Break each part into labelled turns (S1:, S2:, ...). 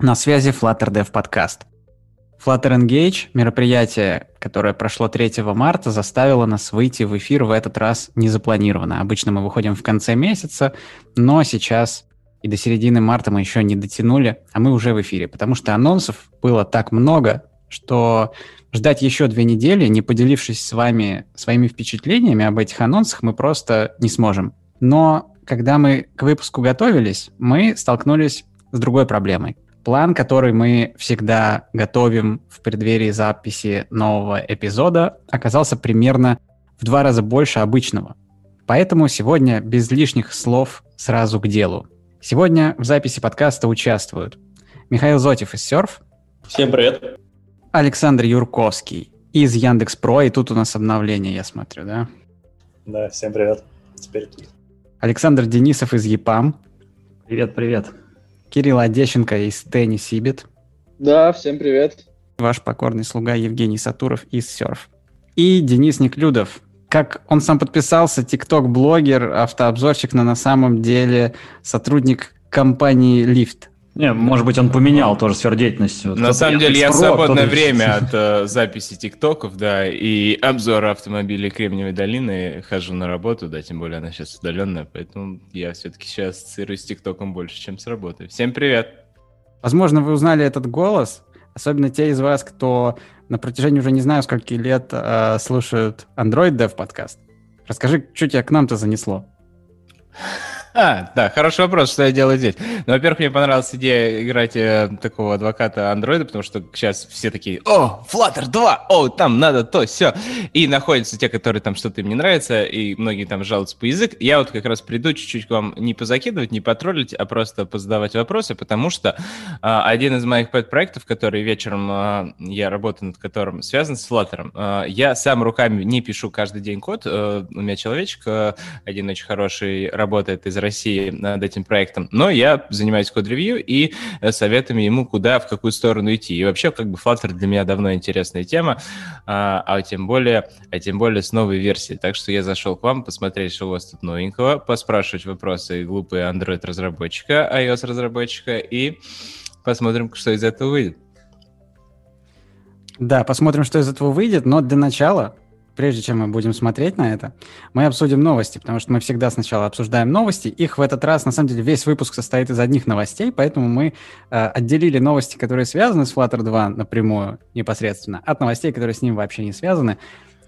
S1: На связи Flutter Dev Podcast. Flutter Engage, мероприятие, которое прошло 3 марта, заставило нас выйти в эфир в этот раз незапланированно. Обычно мы выходим в конце месяца, но сейчас и до середины марта мы еще не дотянули, а мы уже в эфире, потому что анонсов было так много, что ждать еще две недели, не поделившись с вами своими впечатлениями об этих анонсах, мы просто не сможем. Но когда мы к выпуску готовились, мы столкнулись с другой проблемой. План, который мы всегда готовим в преддверии записи нового эпизода, оказался примерно в два раза больше обычного. Поэтому сегодня без лишних слов сразу к делу. Сегодня в записи подкаста участвуют Михаил Зотев из Серф.
S2: Всем привет.
S1: Александр Юрковский из Яндекс Про, и тут у нас обновление, я смотрю, да?
S2: Да, всем привет. Теперь тут.
S1: Александр Денисов из ЕПАМ.
S3: Привет, привет.
S1: Кирилл Одещенко из Тенни Сибит.
S4: Да, всем привет.
S1: Ваш покорный слуга Евгений Сатуров из Серф. И Денис Неклюдов. Как он сам подписался, тикток-блогер, автообзорщик, но на самом деле сотрудник компании Lyft.
S3: Не, может быть, он поменял тоже сферу деятельности. Вот
S5: На самом деле, я в свободное время от э, записи тиктоков, да, и обзора автомобилей Кремниевой долины хожу на работу, да, тем более она сейчас удаленная, поэтому я все-таки сейчас ассоциируюсь с тиктоком больше, чем с работой. Всем привет!
S1: Возможно, вы узнали этот голос, особенно те из вас, кто на протяжении уже не знаю скольки лет э, слушают Android Dev подкаст. Расскажи, что тебя к нам-то занесло?
S5: А, да, хороший вопрос, что я делаю здесь. Ну, во-первых, мне понравилась идея играть э, такого адвоката андроида, потому что сейчас все такие, о, Flutter 2, о, там надо то, все. И находятся те, которые там что-то им не нравится, и многие там жалуются по язык. Я вот как раз приду чуть-чуть к вам не позакидывать, не потроллить, а просто позадавать вопросы, потому что а, один из моих пэт-проектов, который вечером а, я работаю над которым, связан с Flutter. А, я сам руками не пишу каждый день код, а, у меня человечек, а, один очень хороший, работает из России над этим проектом, но я занимаюсь код-ревью и э, советами ему, куда, в какую сторону идти. И вообще, как бы Flutter для меня давно интересная тема, а, а тем более, а тем более с новой версией. Так что я зашел к вам посмотреть, что у вас тут новенького, поспрашивать вопросы глупые Android-разработчика, iOS-разработчика и посмотрим, что из этого выйдет.
S1: Да, посмотрим, что из этого выйдет, но для начала прежде чем мы будем смотреть на это, мы обсудим новости, потому что мы всегда сначала обсуждаем новости. Их в этот раз, на самом деле, весь выпуск состоит из одних новостей, поэтому мы э, отделили новости, которые связаны с Flutter 2 напрямую, непосредственно, от новостей, которые с ним вообще не связаны.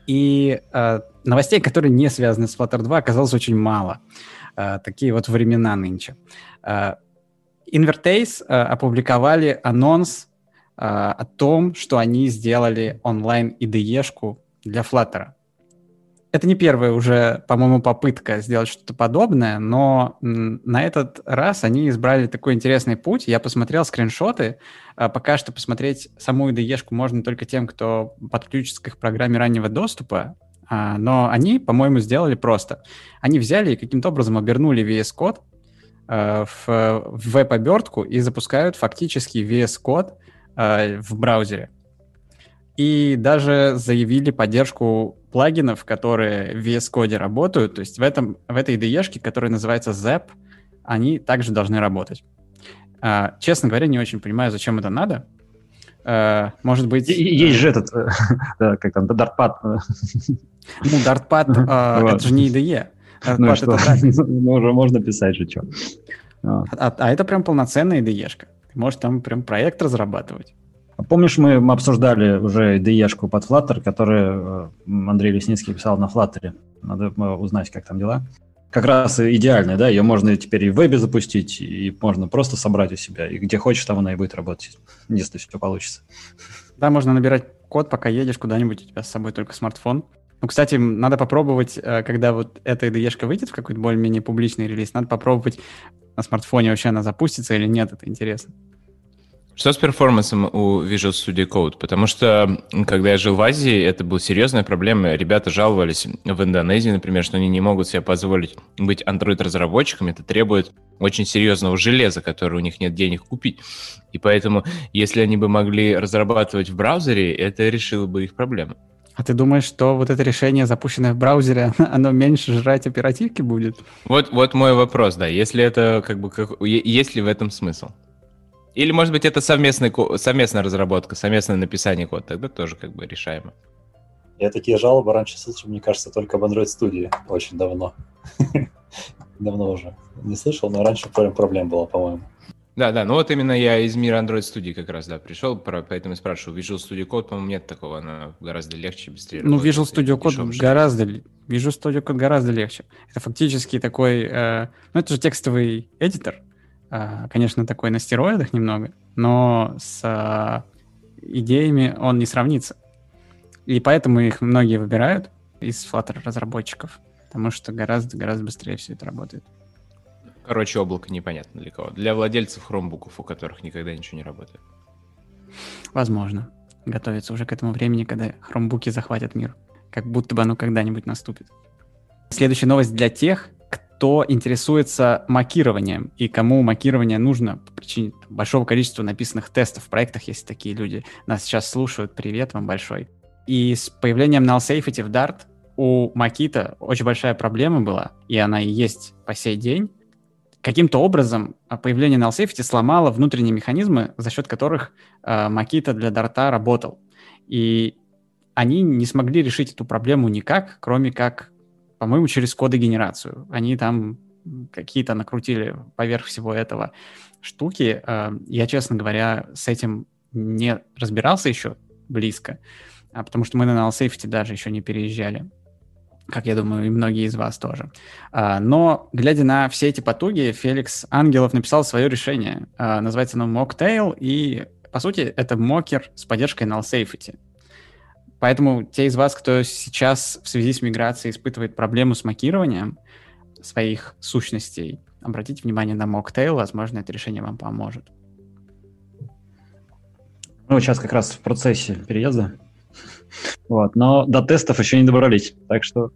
S1: И э, новостей, которые не связаны с Flutter 2, оказалось очень мало. Э, такие вот времена нынче. Э, Invertase э, опубликовали анонс э, о том, что они сделали онлайн IDE-шку для Flutter. Это не первая уже, по-моему, попытка сделать что-то подобное, но на этот раз они избрали такой интересный путь. Я посмотрел скриншоты. А, пока что посмотреть саму IDE можно только тем, кто подключится к их программе раннего доступа. А, но они, по-моему, сделали просто. Они взяли и каким-то образом обернули VS Code а, в веб-обертку и запускают фактически VS Code в браузере и даже заявили поддержку плагинов, которые в VS Code работают. То есть в, этом, в этой IDE, которая называется ZAP, они также должны работать. А, честно говоря, не очень понимаю, зачем это надо. А, может быть...
S3: Есть же этот, как там, Dartpad.
S1: Ну, Dartpad, а, это же не IDE.
S3: Ну, что? ну, уже можно писать же, что.
S1: А, а это прям полноценная IDE. Ты можешь там прям проект разрабатывать.
S3: Помнишь, мы обсуждали уже IDE-шку под Flutter, которую э, Андрей Лесницкий писал на Flutter. Надо узнать, как там дела. Как раз идеальная, да, ее можно теперь и в вебе запустить, и можно просто собрать у себя, и где хочешь, там она и будет работать, если все получится.
S1: Да, можно набирать код, пока едешь куда-нибудь, у тебя с собой только смартфон. Ну, кстати, надо попробовать, э, когда вот эта IDE выйдет в какой-то более-менее публичный релиз, надо попробовать на смартфоне вообще она запустится или нет, это интересно.
S5: Что с перформансом у Visual Studio Code? Потому что, когда я жил в Азии, это была серьезная проблема. Ребята жаловались в Индонезии, например, что они не могут себе позволить быть Android-разработчиком. Это требует очень серьезного железа, которое у них нет денег купить. И поэтому, если они бы могли разрабатывать в браузере, это решило бы их проблемы.
S1: А ты думаешь, что вот это решение, запущенное в браузере, оно меньше жрать оперативки будет?
S5: Вот, вот мой вопрос, да. Если это как бы, как, есть ли в этом смысл? Или, может быть, это совместный, совместная разработка, совместное написание кода, тогда тоже как бы решаемо.
S2: Я такие жалобы раньше слышал, мне кажется, только в Android Studio очень давно. Давно уже. Не слышал, но раньше проблем было, по-моему.
S5: Да, да, ну вот именно я из мира Android Studio как раз, да, пришел, поэтому спрашиваю. Visual Studio Code, по-моему, нет такого, она гораздо легче, быстрее.
S1: Ну, Visual Studio Code гораздо, Visual Studio Code гораздо легче. Это фактически такой, э, ну, это же текстовый эдитор, конечно, такой на стероидах немного, но с э, идеями он не сравнится. И поэтому их многие выбирают из Flutter разработчиков, потому что гораздо-гораздо быстрее все это работает.
S5: Короче, облако непонятно для кого. Для владельцев хромбуков, у которых никогда ничего не работает.
S1: Возможно. Готовится уже к этому времени, когда хромбуки захватят мир. Как будто бы оно когда-нибудь наступит. Следующая новость для тех, кто интересуется макированием и кому макирование нужно по причине большого количества написанных тестов в проектах, если такие люди нас сейчас слушают. Привет вам большой. И с появлением null safety в Dart у Макита очень большая проблема была, и она и есть по сей день, каким-то образом а, появление null safety сломало внутренние механизмы, за счет которых э, Makita для Дарта работал. И они не смогли решить эту проблему никак, кроме как, по-моему, через кодогенерацию. Они там какие-то накрутили поверх всего этого штуки. Э, я, честно говоря, с этим не разбирался еще близко, а потому что мы на null safety даже еще не переезжали как я думаю, и многие из вас тоже. А, но, глядя на все эти потуги, Феликс Ангелов написал свое решение. А, называется оно Mocktail, и, по сути, это мокер с поддержкой null safety. Поэтому те из вас, кто сейчас в связи с миграцией испытывает проблему с мокированием своих сущностей, обратите внимание на Mocktail, возможно, это решение вам поможет.
S3: Ну, сейчас как раз в процессе переезда. Вот, но до тестов еще не добрались, так что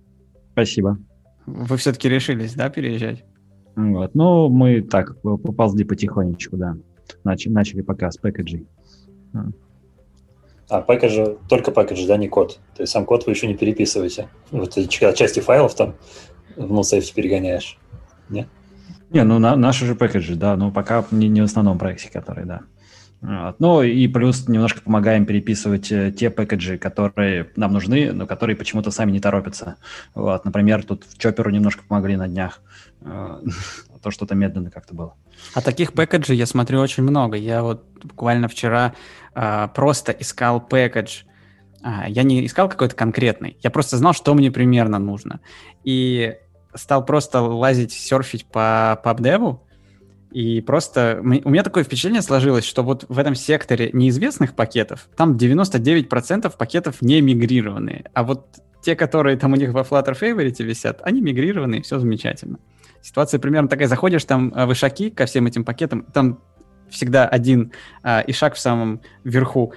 S3: спасибо.
S1: Вы все-таки решились, да, переезжать?
S3: Вот, ну, мы так поползли потихонечку, да. Начали, начали пока с пэкэджей.
S2: А, пэкэджи, только пэкэджи, да, не код. То есть сам код вы еще не переписываете. Вот части файлов там в NoSafe перегоняешь. Нет?
S3: Не, ну на, наши же пэкэджи, да, но пока не, не в основном проекте, который, да. Вот. Ну и плюс немножко помогаем переписывать э, те пэкэджи, которые нам нужны, но которые почему-то сами не торопятся. Вот. Например, тут в Чоперу немножко помогли на днях. Э, то что-то медленно как-то было.
S1: А таких пэкэджей я смотрю очень много. Я вот буквально вчера э, просто искал пэкэдж. А, я не искал какой-то конкретный. Я просто знал, что мне примерно нужно. И стал просто лазить, серфить по PubDev, и просто у меня такое впечатление сложилось, что вот в этом секторе неизвестных пакетов, там 99% пакетов не мигрированные. А вот те, которые там у них во Flutter Favorite висят, они мигрированные, все замечательно. Ситуация примерно такая. Заходишь там в ишаки ко всем этим пакетам, там всегда один а, ишак в самом верху.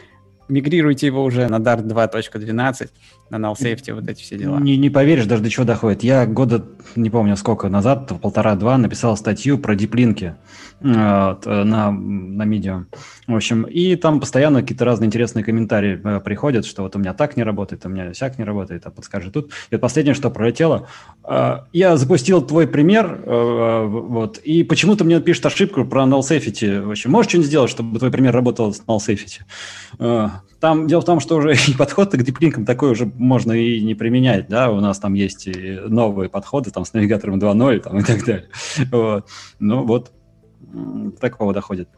S1: Мигрируйте его уже на Dart 2.12, на null safety, вот эти все дела.
S3: Не, не поверишь, даже до чего доходит. Я года, не помню сколько назад, полтора-два, написал статью про диплинки вот, э, на, на Medium. В общем, и там постоянно какие-то разные интересные комментарии э, приходят, что вот у меня так не работает, у меня всяк не работает, а подскажи тут. И вот последнее, что пролетело, э, я запустил твой пример, вот, и почему-то мне пишет ошибку про null safety. В общем, можешь что-нибудь сделать, чтобы твой пример работал с null safety? Там дело в том, что уже и подход к диплинкам такой уже можно и не применять, да, у нас там есть и новые подходы там с навигатором 2.0 там, и так далее. Вот. Ну вот, такого доходит.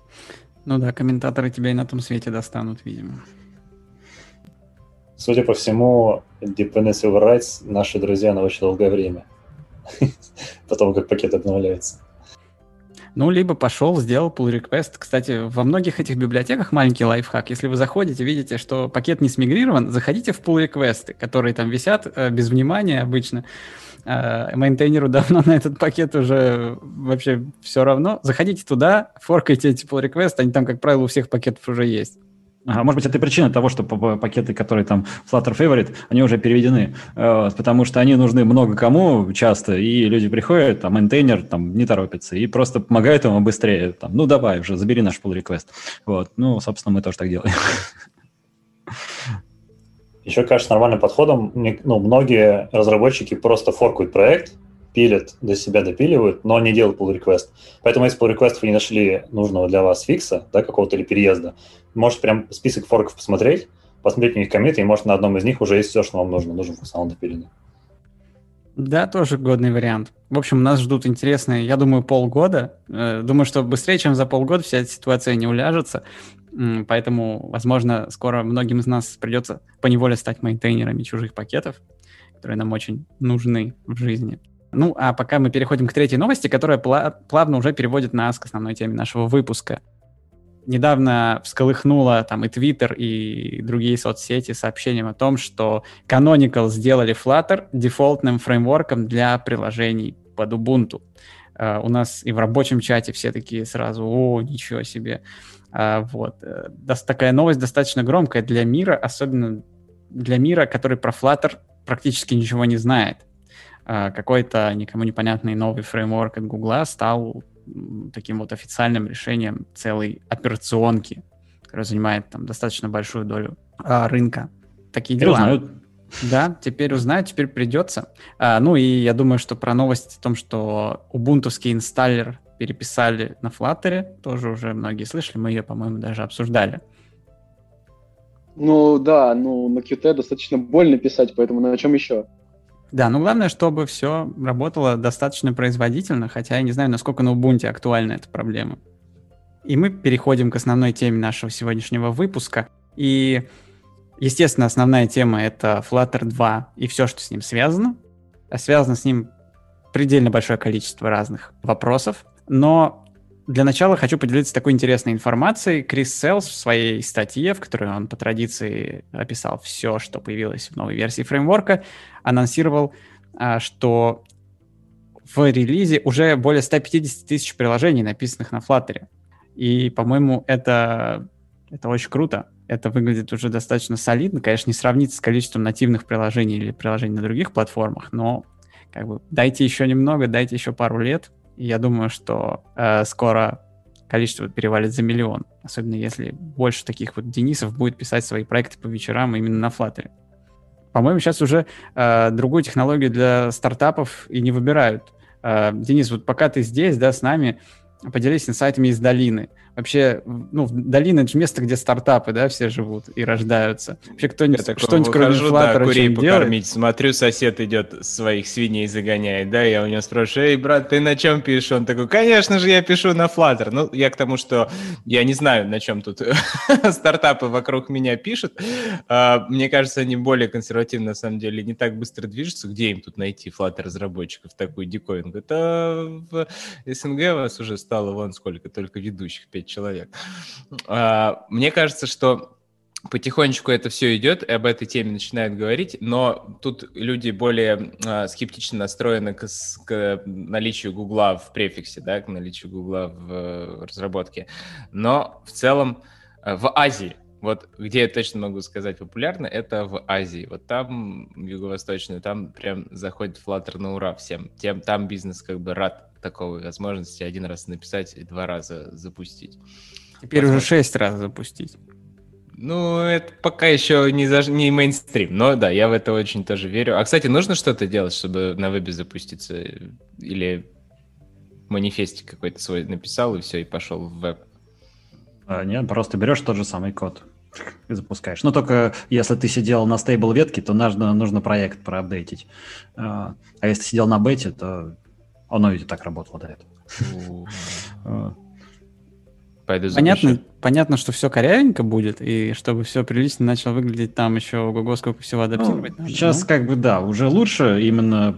S1: Ну да, комментаторы тебя и на том свете достанут, видимо.
S2: Судя по всему, Dependency Overrides наши друзья на очень долгое время. Потом, как пакет обновляется.
S1: Ну, либо пошел, сделал pull request. Кстати, во многих этих библиотеках маленький лайфхак. Если вы заходите, видите, что пакет не смигрирован, заходите в pull request, которые там висят э, без внимания обычно. Э, мейнтейнеру давно на этот пакет уже вообще все равно. Заходите туда, форкайте эти pull request, они там, как правило, у всех пакетов уже есть.
S3: Ага, может быть, это причина того, что пакеты, которые там Flutter Favorite, они уже переведены, э, потому что они нужны много кому часто, и люди приходят, там, maintainer там не торопится, и просто помогают ему быстрее, там, ну, давай уже, забери наш pull request. Вот, ну, собственно, мы тоже так делаем.
S2: Еще, кажется, нормальным подходом, ну, многие разработчики просто форкают проект, пилят, до себя допиливают, но не делают pull request. Поэтому если pull request вы не нашли нужного для вас фикса, да, какого-то или переезда, можете прям список форков посмотреть, посмотреть у них комиты, и может на одном из них уже есть все, что вам нужно, нужен функционал допиленный.
S1: Да, тоже годный вариант. В общем, нас ждут интересные, я думаю, полгода. Э, думаю, что быстрее, чем за полгода вся эта ситуация не уляжется. Поэтому, возможно, скоро многим из нас придется поневоле стать мейнтейнерами чужих пакетов, которые нам очень нужны в жизни. Ну, а пока мы переходим к третьей новости, которая плавно уже переводит нас к основной теме нашего выпуска. Недавно всколыхнуло там и Twitter, и другие соцсети сообщением о том, что Canonical сделали Flutter дефолтным фреймворком для приложений под Ubuntu. Uh, у нас и в рабочем чате все такие сразу, о, ничего себе. Uh, вот. Uh, такая новость достаточно громкая для мира, особенно для мира, который про Flutter практически ничего не знает. А, какой-то никому непонятный новый фреймворк от Гугла стал таким вот официальным решением целой операционки, которая занимает там достаточно большую долю а, рынка. Такие дела. Узнают. Да, теперь узнают, теперь придется. А, ну и я думаю, что про новость о том, что убунтовский инсталлер переписали на Flutter, тоже уже многие слышали, мы ее, по-моему, даже обсуждали.
S4: Ну да, ну на Qt достаточно больно писать, поэтому на чем еще?
S1: Да, ну главное, чтобы все работало достаточно производительно, хотя я не знаю, насколько на Ubuntu актуальна эта проблема. И мы переходим к основной теме нашего сегодняшнего выпуска. И, естественно, основная тема — это Flutter 2 и все, что с ним связано. А связано с ним предельно большое количество разных вопросов. Но для начала хочу поделиться такой интересной информацией. Крис Селс в своей статье, в которой он по традиции описал все, что появилось в новой версии фреймворка, анонсировал, а, что в релизе уже более 150 тысяч приложений, написанных на Flutter. И, по-моему, это, это очень круто. Это выглядит уже достаточно солидно. Конечно, не сравнится с количеством нативных приложений или приложений на других платформах, но как бы дайте еще немного, дайте еще пару лет, я думаю, что э, скоро количество перевалит за миллион. Особенно если больше таких вот Денисов будет писать свои проекты по вечерам именно на Flutter. По-моему, сейчас уже э, другую технологию для стартапов и не выбирают. Э, Денис, вот пока ты здесь, да, с нами, поделись инсайтами из долины. Вообще, ну, долина — это же место, где стартапы, да, все живут и рождаются. Вообще кто-нибудь, что-нибудь кроме Flutter
S5: да, курей покормить. Делает? Смотрю, сосед идет, своих свиней загоняет, да, я у него спрашиваю, эй, брат, ты на чем пишешь? Он такой, конечно же, я пишу на Flutter. Ну, я к тому, что я не знаю, на чем тут стартапы вокруг меня пишут. А, мне кажется, они более консервативны, на самом деле, не так быстро движутся. Где им тут найти Flutter-разработчиков, такую диковинку? Это в СНГ вас уже стало вон сколько, только ведущих, пять человек. А, мне кажется, что потихонечку это все идет, и об этой теме начинают говорить, но тут люди более э, скептично настроены к, к наличию Гугла в префиксе, да, к наличию Гугла в э, разработке. Но в целом э, в Азии, вот где я точно могу сказать популярно, это в Азии. Вот там, юго-восточную, там прям заходит Flutter на ура всем. Тем, там бизнес как бы рад такой возможности один раз написать и два раза запустить.
S1: Теперь Возможно. уже шесть раз запустить.
S5: Ну, это пока еще не, за... не мейнстрим, но да, я в это очень тоже верю. А, кстати, нужно что-то делать, чтобы на вебе запуститься? Или манифестик какой-то свой написал, и все, и пошел в веб?
S3: А, нет, просто берешь тот же самый код и запускаешь. Но только если ты сидел на стейбл ветке, то нужно, нужно проект проапдейтить. А, а если сидел на бете, то оно ведь так работало до этого.
S1: Пойду понятно, понятно, что все корявенько будет, и чтобы все прилично начало выглядеть там еще ого сколько всего адаптировать.
S3: Ну, надо, сейчас да? как бы да, уже лучше, именно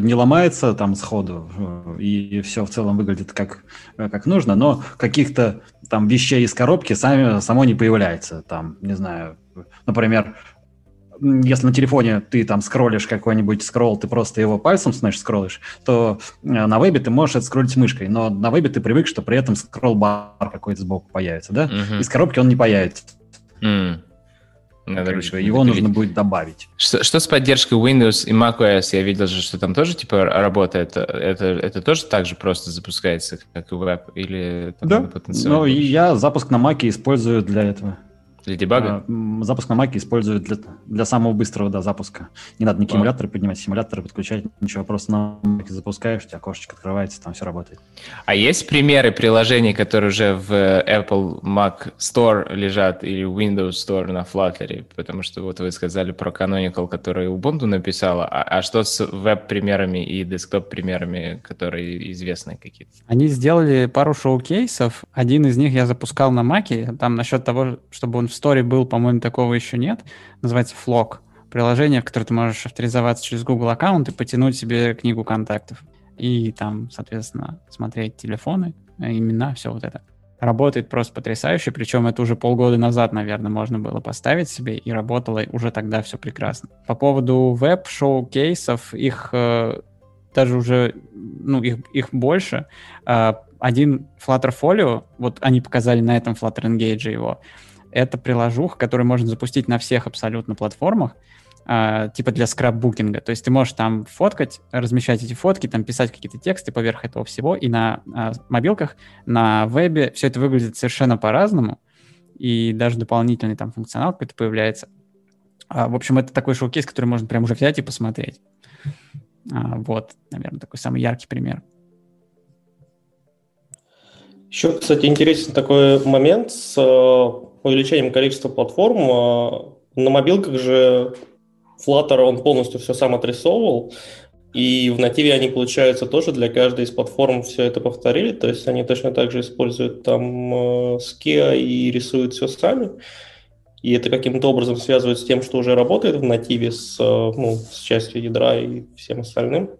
S3: не ломается там сходу, э, и все в целом выглядит как, э, как нужно, но каких-то там вещей из коробки сами, само не появляется. Там, не знаю, например, если на телефоне ты там скроллишь какой-нибудь скролл, ты просто его пальцем, значит, скроллишь, то э, на вебе ты можешь это скроллить мышкой, но на вебе ты привык, что при этом скролл-бар какой-то сбоку появится, да? Uh-huh. Из коробки он не появится. Mm. Надо Короче, его нужно будет добавить.
S5: Что, что с поддержкой Windows и macOS? Я видел же, что там тоже типа работает. Это, это тоже так же просто запускается, как и веб? Или
S3: да, но я запуск на Mac использую для этого.
S5: Для дебага?
S3: А, запуск на Маке используют для, для самого быстрого да, запуска. Не надо никакие эмуляторы поднимать, симуляторы подключать, ничего, просто на Маке запускаешь, у тебя окошечко открывается, там все работает.
S5: А есть примеры приложений, которые уже в Apple Mac Store лежат или Windows Store на Flutter? Потому что вот вы сказали про Canonical, который Ubuntu написала, а, а что с веб-примерами и десктоп-примерами, которые известны какие-то?
S1: Они сделали пару шоу-кейсов, один из них я запускал на Маке, там насчет того, чтобы он в Store был, по-моему, такого еще нет. Называется Flock. Приложение, в которое ты можешь авторизоваться через Google аккаунт и потянуть себе книгу контактов. И там, соответственно, смотреть телефоны, имена, все вот это. Работает просто потрясающе, причем это уже полгода назад, наверное, можно было поставить себе, и работало уже тогда все прекрасно. По поводу веб-шоу-кейсов, их э, даже уже, ну, их, их больше. Э, один Flutter Folio, вот они показали на этом Flutter Engage его, это приложуха, которую можно запустить на всех абсолютно платформах, э, типа для скраббукинга. То есть ты можешь там фоткать, размещать эти фотки, там писать какие-то тексты поверх этого всего, и на э, мобилках, на вебе все это выглядит совершенно по-разному, и даже дополнительный там функционал какой-то появляется. А, в общем, это такой шоу-кейс, который можно прям уже взять и посмотреть. А, вот, наверное, такой самый яркий пример.
S6: Еще, кстати, интересен такой момент с увеличением количества платформ. А, на мобилках же Flutter, он полностью все сам отрисовывал, и в нативе они, получается, тоже для каждой из платформ все это повторили, то есть они точно так же используют там Skia и рисуют все сами, и это каким-то образом связывают с тем, что уже работает в нативе с, ну, с частью ядра и всем остальным.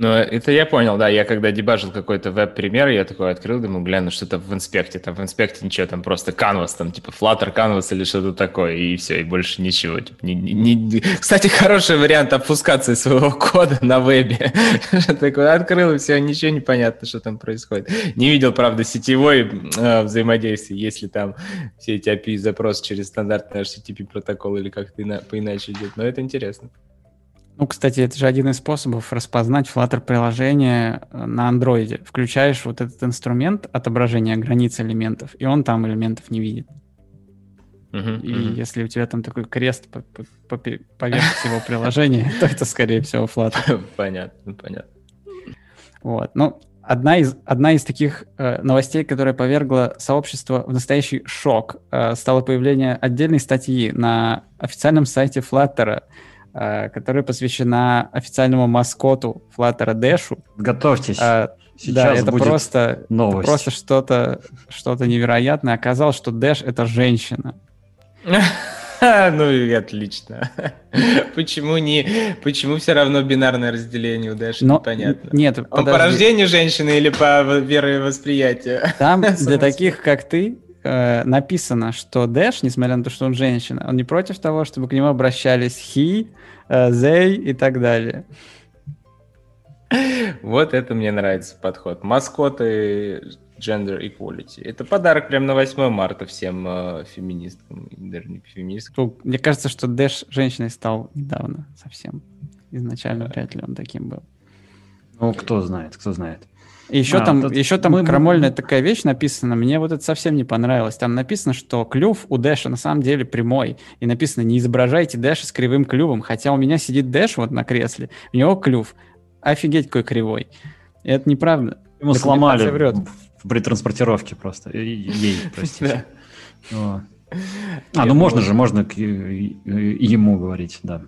S5: Ну, это я понял, да. Я когда дебажил какой-то веб-пример, я такой открыл, думаю, гляну, что-то в инспекте. Там в инспекте ничего, там просто canvas, там типа Flutter canvas или что-то такое, и все, и больше ничего. Типа, не, не, не... Кстати, хороший вариант обфускации своего кода на вебе. Такой открыл, и все, ничего не понятно, что там происходит. Не видел, правда, сетевой э, взаимодействия, если там все эти API-запросы через стандартный HTTP протокол или как-то иначе идет. Но это интересно.
S1: Ну, кстати, это же один из способов распознать Flutter приложение э, на андроиде. Включаешь вот этот инструмент отображения границ элементов, и он там элементов не видит. Uh-huh, и uh-huh. если у тебя там такой крест по, по, по, поверх всего приложения, то это, скорее всего, Flutter.
S5: Понятно, понятно.
S1: Вот. Ну, одна из, одна из таких э, новостей, которая повергла сообщество в настоящий шок, э, стало появление отдельной статьи на официальном сайте Flutter, которая посвящена официальному маскоту Flutter Dash.
S3: Готовьтесь. А,
S1: Сейчас да, это будет просто, новость. просто что-то что невероятное. Оказалось, что Dash — это женщина.
S5: Ну и отлично. Почему не? Почему все равно бинарное разделение у Дэша? Непонятно.
S1: Нет,
S5: Он по рождению женщины или по веровосприятию?
S1: Там для таких, как ты, э, написано, что Дэш, несмотря на то, что он женщина, он не против того, чтобы к нему обращались he, э, they и так далее.
S5: Вот это мне нравится подход. Маскоты gender equality. Это подарок прям на 8 марта всем э, феминисткам, даже не феминисткам.
S1: Мне кажется, что Дэш женщиной стал недавно совсем. Изначально вряд ли он таким был.
S3: Ну, кто знает, кто знает.
S1: И еще а, там, еще там мы, крамольная мы... такая вещь написана, мне вот это совсем не понравилось. Там написано, что клюв у Дэша на самом деле прямой. И написано, не изображайте Дэша с кривым клювом. Хотя у меня сидит Дэш вот на кресле, у него клюв. Офигеть, какой кривой. И это неправда.
S3: Ему сломали врет. при транспортировке просто. Ей, простите. А, ну можно же, можно ему говорить, да.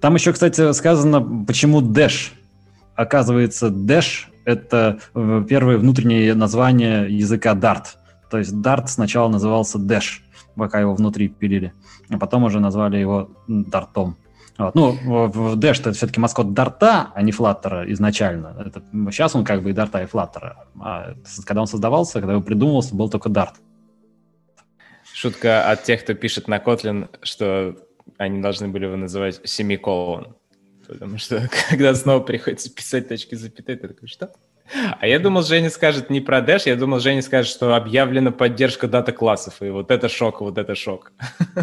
S3: Там еще, кстати, сказано, почему Дэш. Оказывается, Дэш это э, первое внутреннее название языка Dart. То есть Dart сначала назывался Dash, пока его внутри пилили, а потом уже назвали его Дартом. Вот. Ну, в Dash это все-таки маскот Дарта, а не Флаттера изначально. Это, сейчас он как бы и Дарта, и Флаттера. А когда он создавался, когда его придумывался, был только Дарт.
S5: Шутка от тех, кто пишет на Kotlin, что они должны были его называть семиколон. Потому что когда снова приходится писать точки запятой, ты такой, что? А я думал, Женя скажет не про Dash, я думал, Женя скажет, что объявлена поддержка дата-классов, и вот это шок, вот это шок.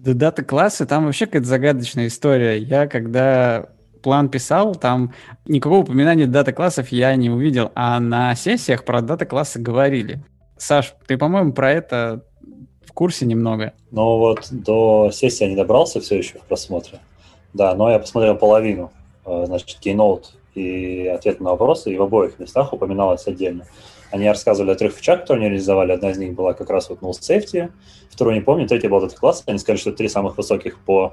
S1: Да дата-классы, там вообще какая-то загадочная история. Я когда план писал, там никакого упоминания дата-классов я не увидел, а на сессиях про дата-классы говорили. Саш, ты, по-моему, про это в курсе немного.
S2: Ну вот до сессии я не добрался все еще в просмотре. Да, но я посмотрел половину. Э, значит, Keynote и ответ на вопросы, и в обоих местах упоминалось отдельно. Они рассказывали о трех фичах, которые они реализовали. Одна из них была как раз вот null safety, вторую не помню, третья была этот класс. Они сказали, что это три самых высоких по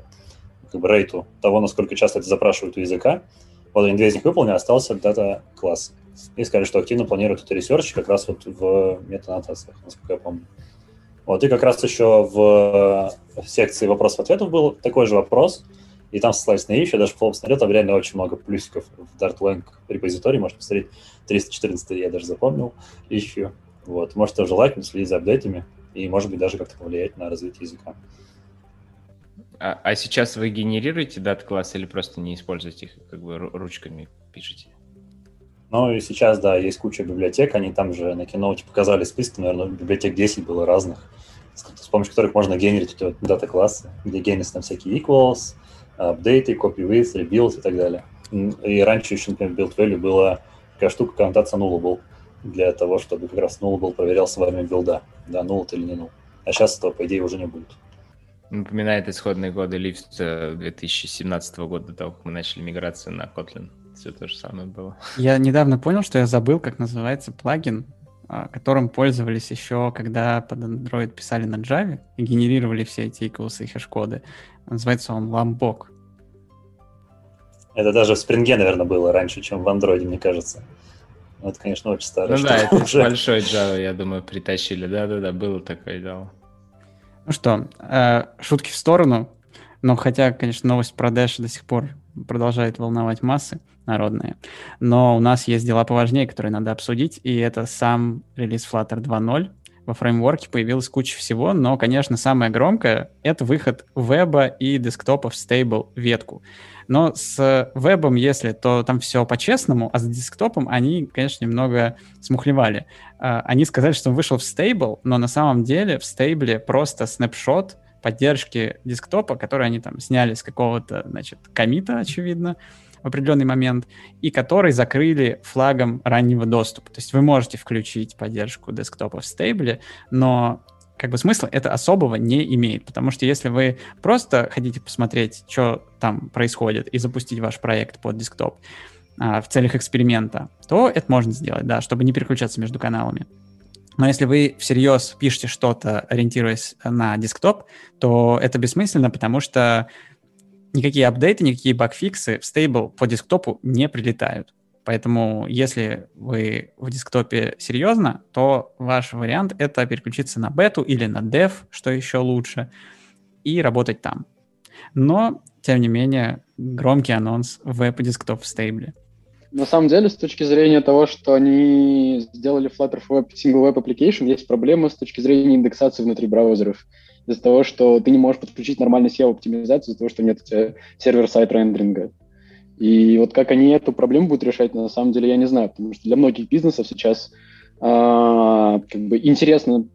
S2: как бы, рейту того, насколько часто это запрашивают у языка. Вот они две из них выполнили, остался дата класс. И сказали, что активно планируют это research как раз вот в метааннотациях, насколько я помню. Вот, и как раз еще в секции вопросов-ответов был такой же вопрос, и там ссылались на я даже посмотрел, там реально очень много плюсиков в Dartlang репозитории, можете посмотреть, 314 я даже запомнил issue. Вот, можете тоже лайкнуть, следить за апдейтами, и, может быть, даже как-то повлиять на развитие языка.
S5: А, а сейчас вы генерируете data класс или просто не используете их, как бы ручками пишете?
S2: Ну и сейчас, да, есть куча библиотек, они там же на Keynote показали список, наверное, библиотек 10 было разных, с помощью которых можно генерить вот дата-классы, где генерятся там всякие equals, апдейты, copy with, rebuild и так далее. И раньше еще, например, build value была такая штука, коннотация nullable, для того, чтобы как раз nullable проверялся во время билда, да, null это или не null. А сейчас этого, по идее, уже не будет.
S5: Напоминает исходные годы Lift 2017 года, до того, как мы начали миграцию на Kotlin. Все то же самое было.
S1: Я недавно понял, что я забыл, как называется плагин, которым пользовались еще, когда под Android писали на Java и генерировали все эти equals и хэш-коды. Называется он Lambok.
S2: Это даже в Spring, наверное, было раньше, чем в Android, мне кажется. Ну, это, конечно, очень старое.
S5: Ну да, это уже... большой Java, я думаю, притащили. Да-да-да, было такое дело.
S1: Ну что, э, шутки в сторону. Но хотя, конечно, новость про Dash до сих пор продолжает волновать массы народные. Но у нас есть дела поважнее, которые надо обсудить, и это сам релиз Flutter 2.0. Во фреймворке появилась куча всего, но, конечно, самое громкое — это выход веба и десктопа в Stable ветку. Но с вебом, если, то там все по-честному, а с десктопом они, конечно, немного смухлевали. А, они сказали, что он вышел в Stable, но на самом деле в Stable просто снапшот поддержки десктопа, который они там сняли с какого-то, значит, комита, очевидно, в определенный момент, и который закрыли флагом раннего доступа. То есть вы можете включить поддержку десктопа в стейбле, но как бы смысла это особого не имеет, потому что если вы просто хотите посмотреть, что там происходит, и запустить ваш проект под десктоп а, в целях эксперимента, то это можно сделать, да, чтобы не переключаться между каналами. Но если вы всерьез пишете что-то, ориентируясь на десктоп, то это бессмысленно, потому что никакие апдейты, никакие багфиксы в стейбл по десктопу не прилетают. Поэтому, если вы в десктопе серьезно, то ваш вариант — это переключиться на бету или на dev, что еще лучше, и работать там. Но, тем не менее, громкий анонс веб-десктоп в стейбле.
S4: На самом деле, с точки зрения того, что они сделали Flutter for Web Single Web Application, есть проблема с точки зрения индексации внутри браузеров. Из-за того, что ты не можешь подключить нормальный SEO-оптимизацию, из-за того, что нет сервер-сайт рендеринга. И вот как они эту проблему будут решать, на самом деле я не знаю, потому что для многих бизнесов сейчас а, как бы интересно,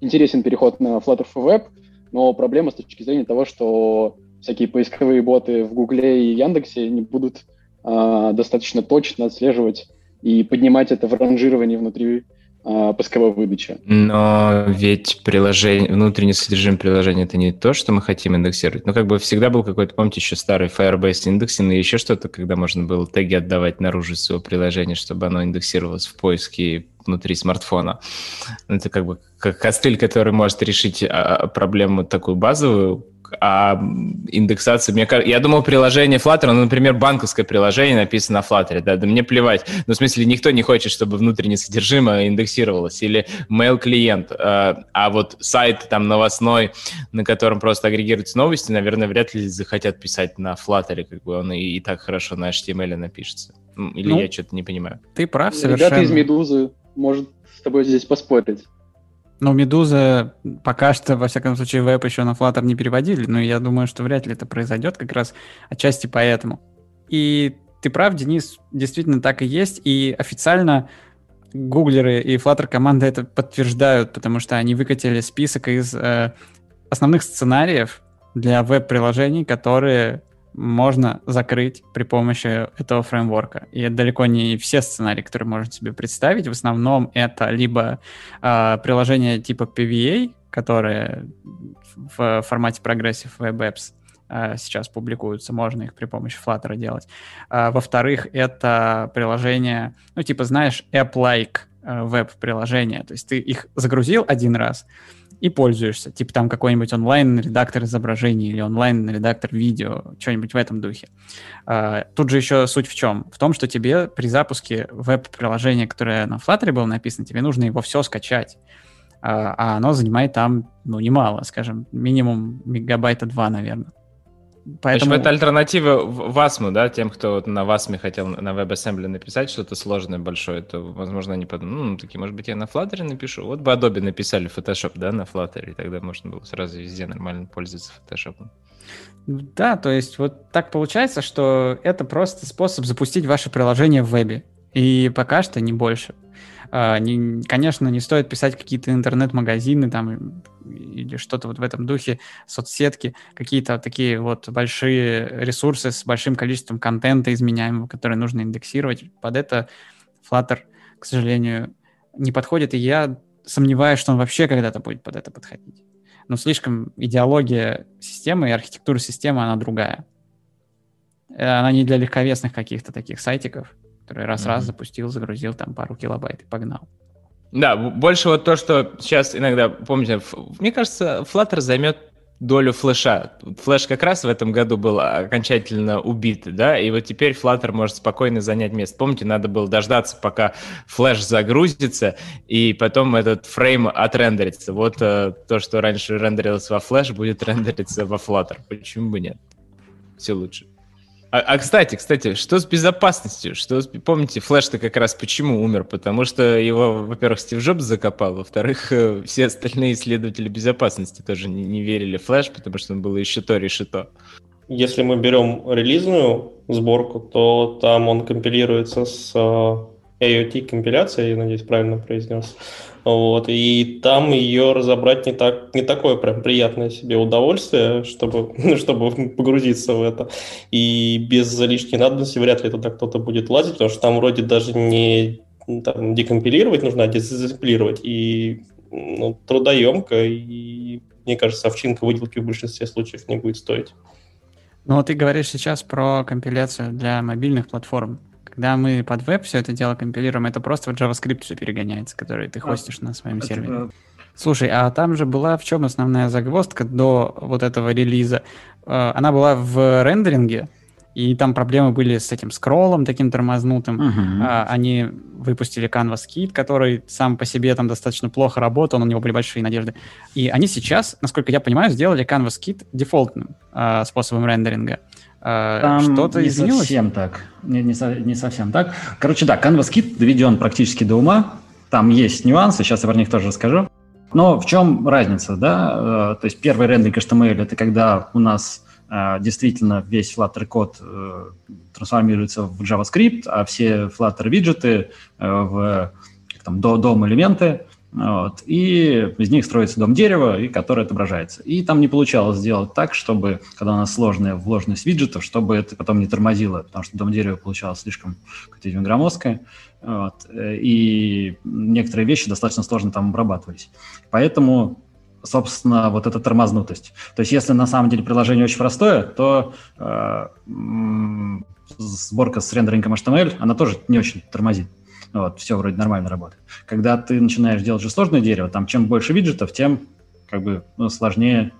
S4: интересен переход на Flutter for Web, но проблема с точки зрения того, что всякие поисковые боты в Гугле и Яндексе не будут а, достаточно точно отслеживать и поднимать это в ранжировании внутри а, поисковой выдачи.
S5: Но ведь приложение, внутреннее содержимое приложения это не то, что мы хотим индексировать. Ну, как бы всегда был какой-то, помните, еще старый Firebase индексинг и еще что-то, когда можно было теги отдавать наружу своего приложения, чтобы оно индексировалось в поиске внутри смартфона. Это как бы как костыль, который может решить а, проблему такую базовую, а индексация, мне кажется, я думал, приложение Flutter, ну, например, банковское приложение написано на Flutter, да, да мне плевать. Ну, в смысле, никто не хочет, чтобы внутреннее содержимое индексировалось, или mail-клиент, а, а вот сайт там новостной, на котором просто агрегируются новости, наверное, вряд ли захотят писать на Flutter, как бы он и, и так хорошо на HTML напишется. Или ну, я что-то не понимаю.
S1: Ты прав совершенно.
S4: Ребята из «Медузы» может с тобой здесь поспорить.
S1: Ну, Медуза пока что, во всяком случае, веб еще на Flutter не переводили, но я думаю, что вряд ли это произойдет как раз отчасти поэтому. И ты прав, Денис, действительно так и есть, и официально гуглеры и Flutter команда это подтверждают, потому что они выкатили список из э, основных сценариев для веб-приложений, которые можно закрыть при помощи этого фреймворка. И это далеко не все сценарии, которые можно себе представить. В основном это либо э, приложение типа PVA, которые в формате Progressive Web Apps э, сейчас публикуются, можно их при помощи Flutter делать. А, во-вторых, это приложение, ну, типа, знаешь, app-like э, веб-приложения, то есть ты их загрузил один раз, и пользуешься. Типа там какой-нибудь онлайн-редактор изображений или онлайн-редактор видео, что-нибудь в этом духе. А, тут же еще суть в чем? В том, что тебе при запуске веб-приложения, которое на Flutter было написано, тебе нужно его все скачать. А, а оно занимает там, ну, немало, скажем, минимум мегабайта два, наверное.
S5: Поэтому... это альтернатива Васму, да, тем, кто вот на Васме хотел на WebAssembly написать что-то сложное, большое, то, возможно, они подумают, ну, такие, может быть, я на Flutter напишу. Вот бы Adobe написали Photoshop, да, на Flutter, и тогда можно было сразу везде нормально пользоваться Photoshop.
S1: Да, то есть вот так получается, что это просто способ запустить ваше приложение в вебе. И пока что не больше. А, не, конечно, не стоит писать какие-то интернет-магазины там или что-то вот в этом духе, соцсетки, какие-то такие вот большие ресурсы с большим количеством контента изменяемого, которые нужно индексировать. Под это Flutter, к сожалению, не подходит, и я сомневаюсь, что он вообще когда-то будет под это подходить. Но слишком идеология системы и архитектура системы, она другая. Э, она не для легковесных каких-то таких сайтиков, который раз-раз mm-hmm. запустил, загрузил там пару килобайт и погнал.
S5: Да, больше вот то, что сейчас иногда, помните, мне кажется, Flutter займет долю флеша. Флеш как раз в этом году был окончательно убит, да, и вот теперь Flutter может спокойно занять место. Помните, надо было дождаться, пока флеш загрузится, и потом этот фрейм отрендерится. Вот э, то, что раньше рендерилось во флеш, будет рендериться во Flutter. Почему бы нет? Все лучше. А, а кстати, кстати, что с безопасностью? Что с... Помните, Флэш-то как раз почему умер? Потому что его, во-первых, Стив Джобс закопал, во-вторых, э, все остальные исследователи безопасности тоже не, не верили Флэш, потому что он был еще то решето.
S6: Если мы берем релизную сборку, то там он компилируется с э, AOT-компиляцией, я надеюсь, правильно произнес. Вот, и там ее разобрать не, так, не такое прям приятное себе удовольствие, чтобы, чтобы погрузиться в это. И без лишней надобности вряд ли туда кто-то будет лазить, потому что там вроде даже не там, декомпилировать нужно, а дезаплировать. И ну, трудоемко, и мне кажется, овчинка выделки в большинстве случаев не будет стоить.
S1: Ну, вот ты говоришь сейчас про компиляцию для мобильных платформ. Когда мы под веб все это дело компилируем, это просто в JavaScript все перегоняется, который ты а, хостишь а, на своем сервере. Это... Слушай, а там же была в чем основная загвоздка до вот этого релиза? Э, она была в рендеринге, и там проблемы были с этим скроллом таким тормознутым. Uh-huh. Они выпустили Canvas Kit, который сам по себе там достаточно плохо работал, у него были большие надежды. И они сейчас, насколько я понимаю, сделали Canvas Kit дефолтным способом рендеринга.
S3: А, Там Что-то не изменилось? совсем так. Не, не, не совсем так. Короче, да, Canvas Kit доведен практически до ума. Там есть нюансы, сейчас я про них тоже расскажу. Но в чем разница, да? Э, то есть первый рендеринг HTML – это когда у нас э, действительно весь Flutter код э, трансформируется в JavaScript, а все Flutter виджеты в там, до дом элементы вот, и из них строится дом дерева, и который отображается. И там не получалось сделать так, чтобы, когда у нас сложная вложенность виджетов, чтобы это потом не тормозило, потому что дом дерева получалось слишком какое-то громоздкое, вот, и некоторые вещи достаточно сложно там обрабатывались. Поэтому собственно, вот эта тормознутость. То есть, если на самом деле приложение очень простое, то э, сборка с рендерингом HTML, она тоже не очень тормозит. Вот, все вроде нормально работает. Когда ты начинаешь делать же сложное дерево, там чем больше виджетов, тем как бы ну, сложнее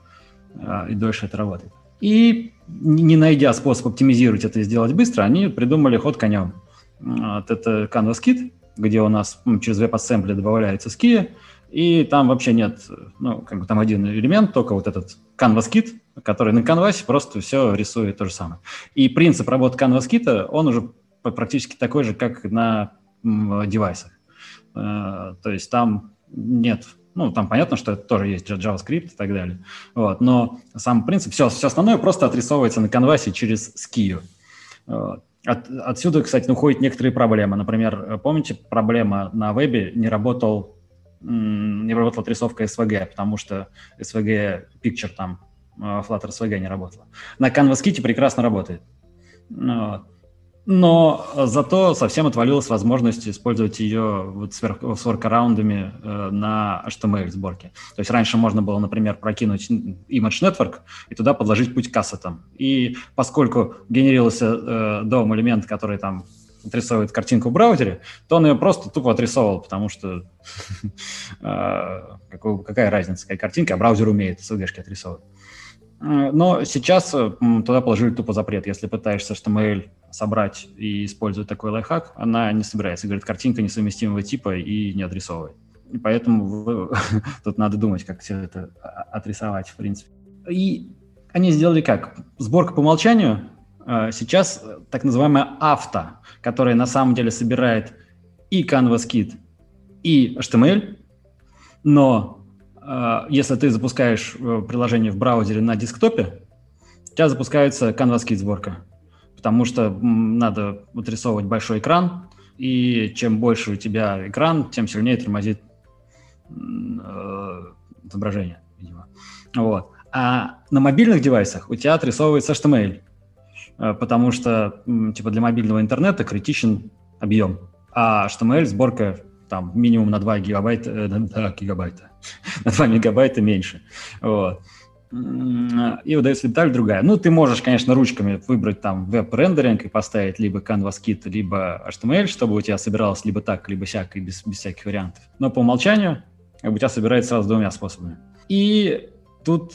S3: э, и дольше это работает. И не найдя способ оптимизировать это и сделать быстро, они придумали ход конем. Вот это Canvas Kit, где у нас ну, через WebAssembly добавляется Skia, и там вообще нет, ну, как бы там один элемент, только вот этот Canvas Kit, который на канвасе просто все рисует то же самое. И принцип работы Canvas Kit, он уже практически такой же, как на девайсах. Э, то есть там нет, ну, там понятно, что это тоже есть JavaScript и так далее. Вот, но сам принцип, все, все основное просто отрисовывается на канвасе через Skia. От, отсюда, кстати, уходят некоторые проблемы. Например, помните, проблема на вебе не работал не работала отрисовка SVG, потому что SVG Picture там, э, Flutter SVG не работала. На Canvas Kit прекрасно работает. Вот. Но зато совсем отвалилась возможность использовать ее вот с, с воркараундами э, на HTML сборке. То есть раньше можно было, например, прокинуть image network и туда подложить путь к ассетам. И поскольку генерировался э, DOM элемент, который там отрисовывает картинку в браузере, то он ее просто тупо отрисовывал, потому что э, какая разница, какая картинка, а браузер умеет SVG отрисовывать. Э, но сейчас э, туда положили тупо запрет. Если пытаешься HTML собрать и использовать такой лайфхак, она не собирается. Говорит, картинка несовместимого типа и не адресовывает. И поэтому тут надо думать, как все это отрисовать, в принципе. И они сделали как? Сборка по умолчанию э, сейчас так называемая авто, которая на самом деле собирает и CanvasKit, и HTML, но а, если ты запускаешь э, приложение в браузере на десктопе, у тебя запускается CanvasKit сборка, потому что надо отрисовывать большой экран, и чем больше у тебя экран, тем сильнее тормозит э, изображение, видимо. Вот. А на мобильных девайсах у тебя отрисовывается HTML, э, потому что типа для мобильного интернета критичен объем, а HTML сборка там минимум на 2 гигабайта, э, 2 гигабайта, на 2 мегабайта меньше. Вот. И выдается деталь другая. Ну, ты можешь, конечно, ручками выбрать там веб-рендеринг и поставить либо CanvasKit, либо HTML, чтобы у тебя собиралось либо так, либо сяк, и без, без всяких вариантов. Но по умолчанию как бы, у тебя собирается сразу двумя способами. И тут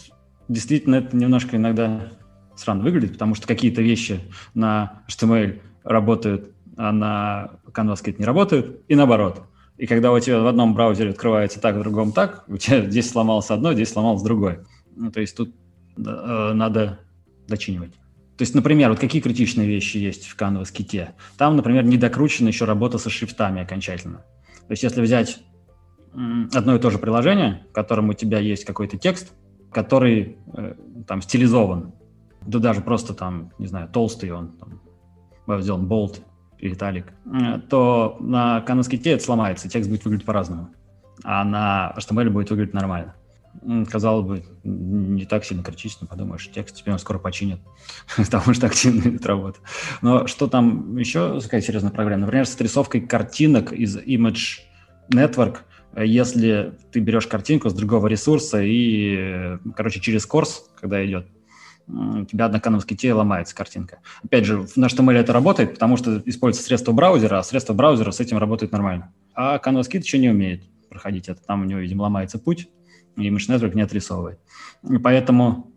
S3: действительно это немножко иногда странно выглядит, потому что какие-то вещи на HTML работают, а на CanvasKit не работают, и наоборот. И когда у тебя в одном браузере открывается так, в другом так, у тебя здесь сломалось одно, здесь сломалось другое. Ну, то есть тут э, надо дочинивать. То есть, например, вот какие критичные вещи есть в Canvas ките? Там, например, не докручена еще работа со шрифтами окончательно. То есть, если взять одно и то же приложение, в котором у тебя есть какой-то текст, который э, там стилизован, да даже просто там, не знаю, толстый он, там, сделан болт, или талик, э, то на канонските это сломается, текст будет выглядеть по-разному, а на HTML будет выглядеть нормально. Казалось бы, не так сильно критично, подумаешь, текст теперь он скоро починят, потому что активно идет работа. Но что там еще какая серьезная проблема? Например, с отрисовкой картинок из Image Network, если ты берешь картинку с другого ресурса и, э, короче, через курс, когда идет, у тебя на кановской те ломается картинка. Опять же, в HTML это работает, потому что используется средство браузера, а средство браузера с этим работает нормально. А CanvasKit еще не умеет проходить это. Там у него, видимо, ломается путь, и Mesh Network не отрисовывает. И поэтому,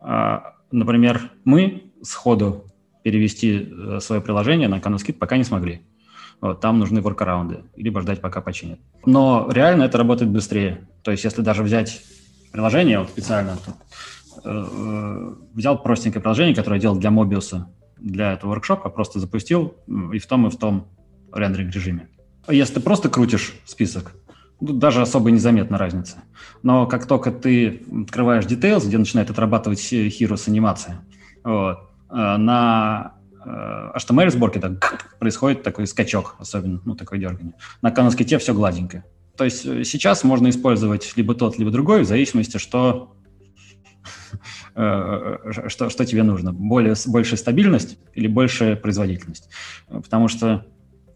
S3: а, например, мы сходу перевести э, свое приложение на CanvasKit пока не смогли. Вот, там нужны воркараунды, либо ждать, пока починят. Но реально это работает быстрее. То есть, если даже взять приложение вот специально, взял простенькое приложение, которое я делал для Mobius, для этого воркшопа, просто запустил и в том, и в том рендеринг режиме. Если ты просто крутишь список, тут даже особо незаметна разница. Но как только ты открываешь Details, где начинает отрабатывать Hero с анимацией, вот, э, на HTML сборке так, происходит такой скачок, особенно, ну, такое дергание. На канонской все гладенько. То есть э, сейчас можно использовать либо тот, либо другой, в зависимости, что Э, э, что, что тебе нужно? Более, большая стабильность или большая производительность? Потому что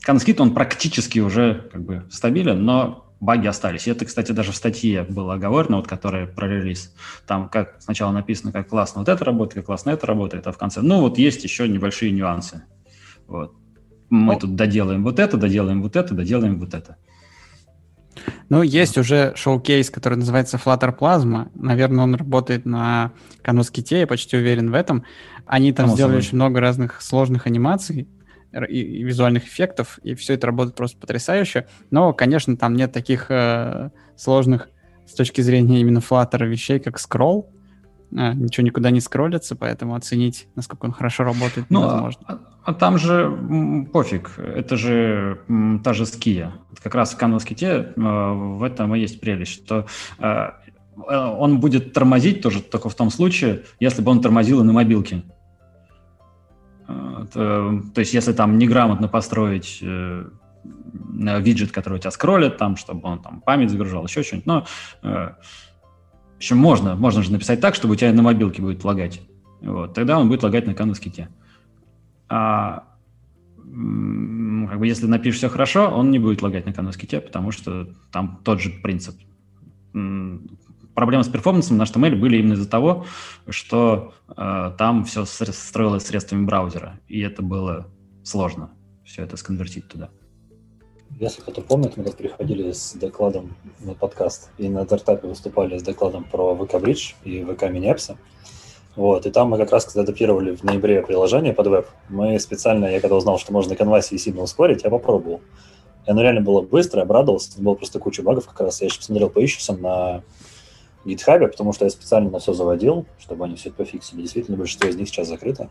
S3: Канскит, он практически уже как бы стабилен, но баги остались. И это, кстати, даже в статье было оговорено, вот, которая про релиз. Там как сначала написано, как классно вот это работает, как классно это работает, а в конце, ну вот есть еще небольшие нюансы. Вот. Мы ну, тут доделаем вот это, доделаем вот это, доделаем вот это.
S1: Ну, есть уже шоу-кейс, который называется Flutter Plasma. Наверное, он работает на Canvas Kit, я почти уверен в этом. Они там Само сделали собой. очень много разных сложных анимаций и, и визуальных эффектов, и все это работает просто потрясающе. Но, конечно, там нет таких э, сложных с точки зрения именно Flutter вещей, как скролл. А, ничего никуда не скроллится, поэтому оценить, насколько он хорошо работает, ну, невозможно.
S3: А, а там же пофиг, это же та же ския. Как раз в Canvas Kit в этом и есть прелесть, что э, он будет тормозить тоже только в том случае, если бы он тормозил и на мобилке. То, есть если там неграмотно построить э, виджет, который у тебя скроллит, там, чтобы он там память загружал, еще что-нибудь, но э, общем, можно, можно же написать так, чтобы у тебя на мобилке будет лагать. Вот, тогда он будет лагать на Kit. А как бы если напишешь все хорошо, он не будет лагать на канвас-ките, потому что там тот же принцип. Проблемы с перформансом на HTML были именно из-за того, что э, там все строилось средствами браузера, и это было сложно все это сконвертить туда.
S2: Если кто-то помнит, мы тут приходили с докладом на подкаст и на Дартапе выступали с докладом про VK Bridge и VK Mini Вот, и там мы как раз, когда адаптировали в ноябре приложение под веб, мы специально, я когда узнал, что можно на конвасе и сильно ускорить, я попробовал. И оно реально было быстро, обрадовался, тут было просто куча багов как раз. Я еще посмотрел по ищусам на GitHub, потому что я специально на все заводил, чтобы они все это пофиксили. Действительно, большинство из них сейчас закрыто,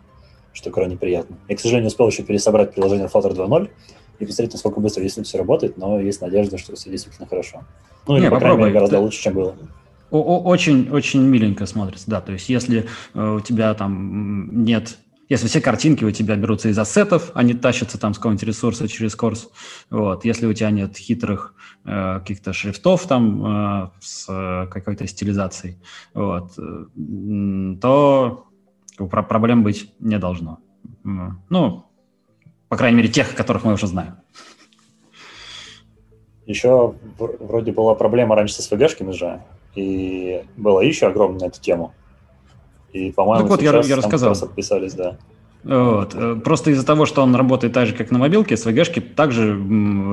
S2: что крайне приятно. Я, к сожалению, успел еще пересобрать приложение Flutter 2.0 и посмотреть, насколько быстро действительно все работает, но есть надежда, что все действительно хорошо. Ну, или, Не, по крайней мере, гораздо лучше, чем было.
S3: Очень, очень миленько смотрится, да. То есть, если э, у тебя там нет если все картинки у тебя берутся из ассетов, они тащатся там с какого-нибудь ресурса через курс, вот. Если у тебя нет хитрых э, каких-то шрифтов там э, с э, какой-то стилизацией, вот, э, то про проблем быть не должно. Ну, по крайней мере, тех, которых мы уже знаем.
S2: Еще вроде была проблема раньше с СВГшками же, и была еще огромная на эту тему. И, по-моему,
S3: так вот, я, я рассказал.
S2: подписались, да.
S3: Вот. Э, просто из-за того, что он работает так же, как на мобилке, SVG-шки также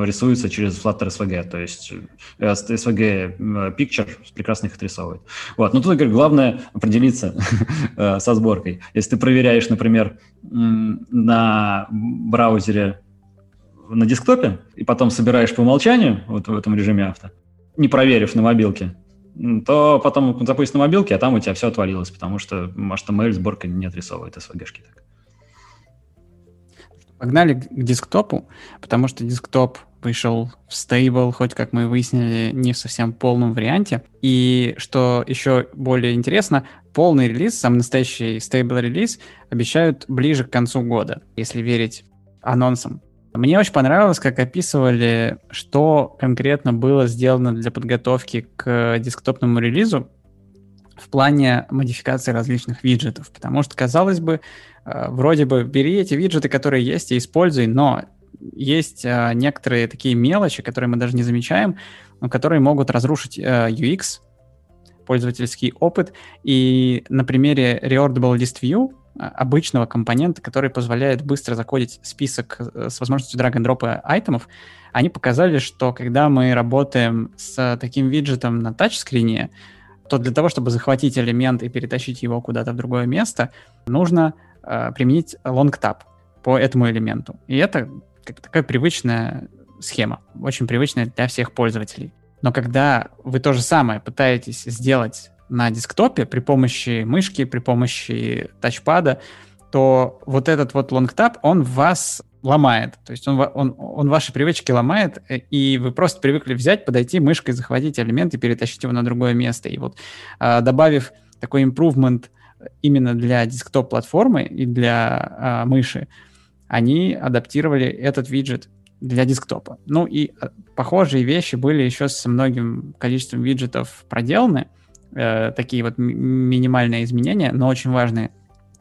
S3: рисуются через Flutter SVG, то есть SVG э, Picture прекрасно их отрисовывает. Вот. Но тут, говорю, главное определиться э, со сборкой. Если ты проверяешь, например, на браузере на десктопе, и потом собираешь по умолчанию, вот в этом режиме авто, не проверив на мобилке, то потом запустишь на мобилке, а там у тебя все отвалилось, потому что HTML сборка не отрисовывает SVG-шки так.
S1: Погнали к десктопу, потому что десктоп вышел в стейбл, хоть как мы выяснили, не в совсем полном варианте. И что еще более интересно, полный релиз, самый настоящий стейбл релиз обещают ближе к концу года, если верить анонсам. Мне очень понравилось, как описывали, что конкретно было сделано для подготовки к десктопному релизу в плане модификации различных виджетов. Потому что, казалось бы, э, вроде бы бери эти виджеты, которые есть, и используй, но есть э, некоторые такие мелочи, которые мы даже не замечаем, но которые могут разрушить э, UX, пользовательский опыт. И на примере Reordable List View обычного компонента, который позволяет быстро закодить список э, с возможностью drag-and-drop айтемов, они показали, что когда мы работаем с таким виджетом на тачскрине, то для того, чтобы захватить элемент и перетащить его куда-то в другое место, нужно э, применить long tap по этому элементу. И это как такая привычная схема, очень привычная для всех пользователей. Но когда вы то же самое пытаетесь сделать на десктопе при помощи мышки, при помощи тачпада, то вот этот вот лонгтап, он вас ломает. То есть он, он, он ваши привычки ломает, э, и вы просто привыкли взять, подойти мышкой, захватить элемент и перетащить его на другое место. И вот а, добавив такой improvement именно для десктоп-платформы и для а, мыши, они адаптировали этот виджет для десктопа. Ну и а, похожие вещи были еще со многим количеством виджетов проделаны, э, такие вот минимальные изменения, но очень важные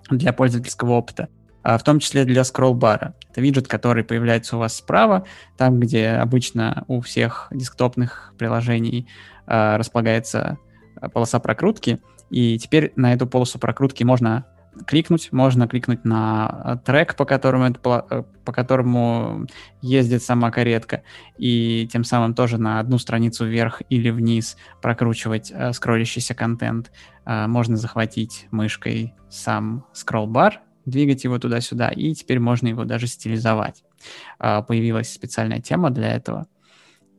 S1: для пользовательского опыта, а в том числе для скролл-бара. Это виджет, который появляется у вас справа, там, где обычно у всех десктопных приложений э, располагается а, полоса прокрутки, и теперь на эту полосу прокрутки можно кликнуть, можно кликнуть на а, трек, по которому, это, э, по которому ездит сама каретка, и тем самым тоже на одну страницу вверх или вниз прокручивать э, скроллящийся контент. Э, можно захватить мышкой сам скролл-бар, двигать его туда-сюда, и теперь можно его даже стилизовать. Э, появилась специальная тема для этого.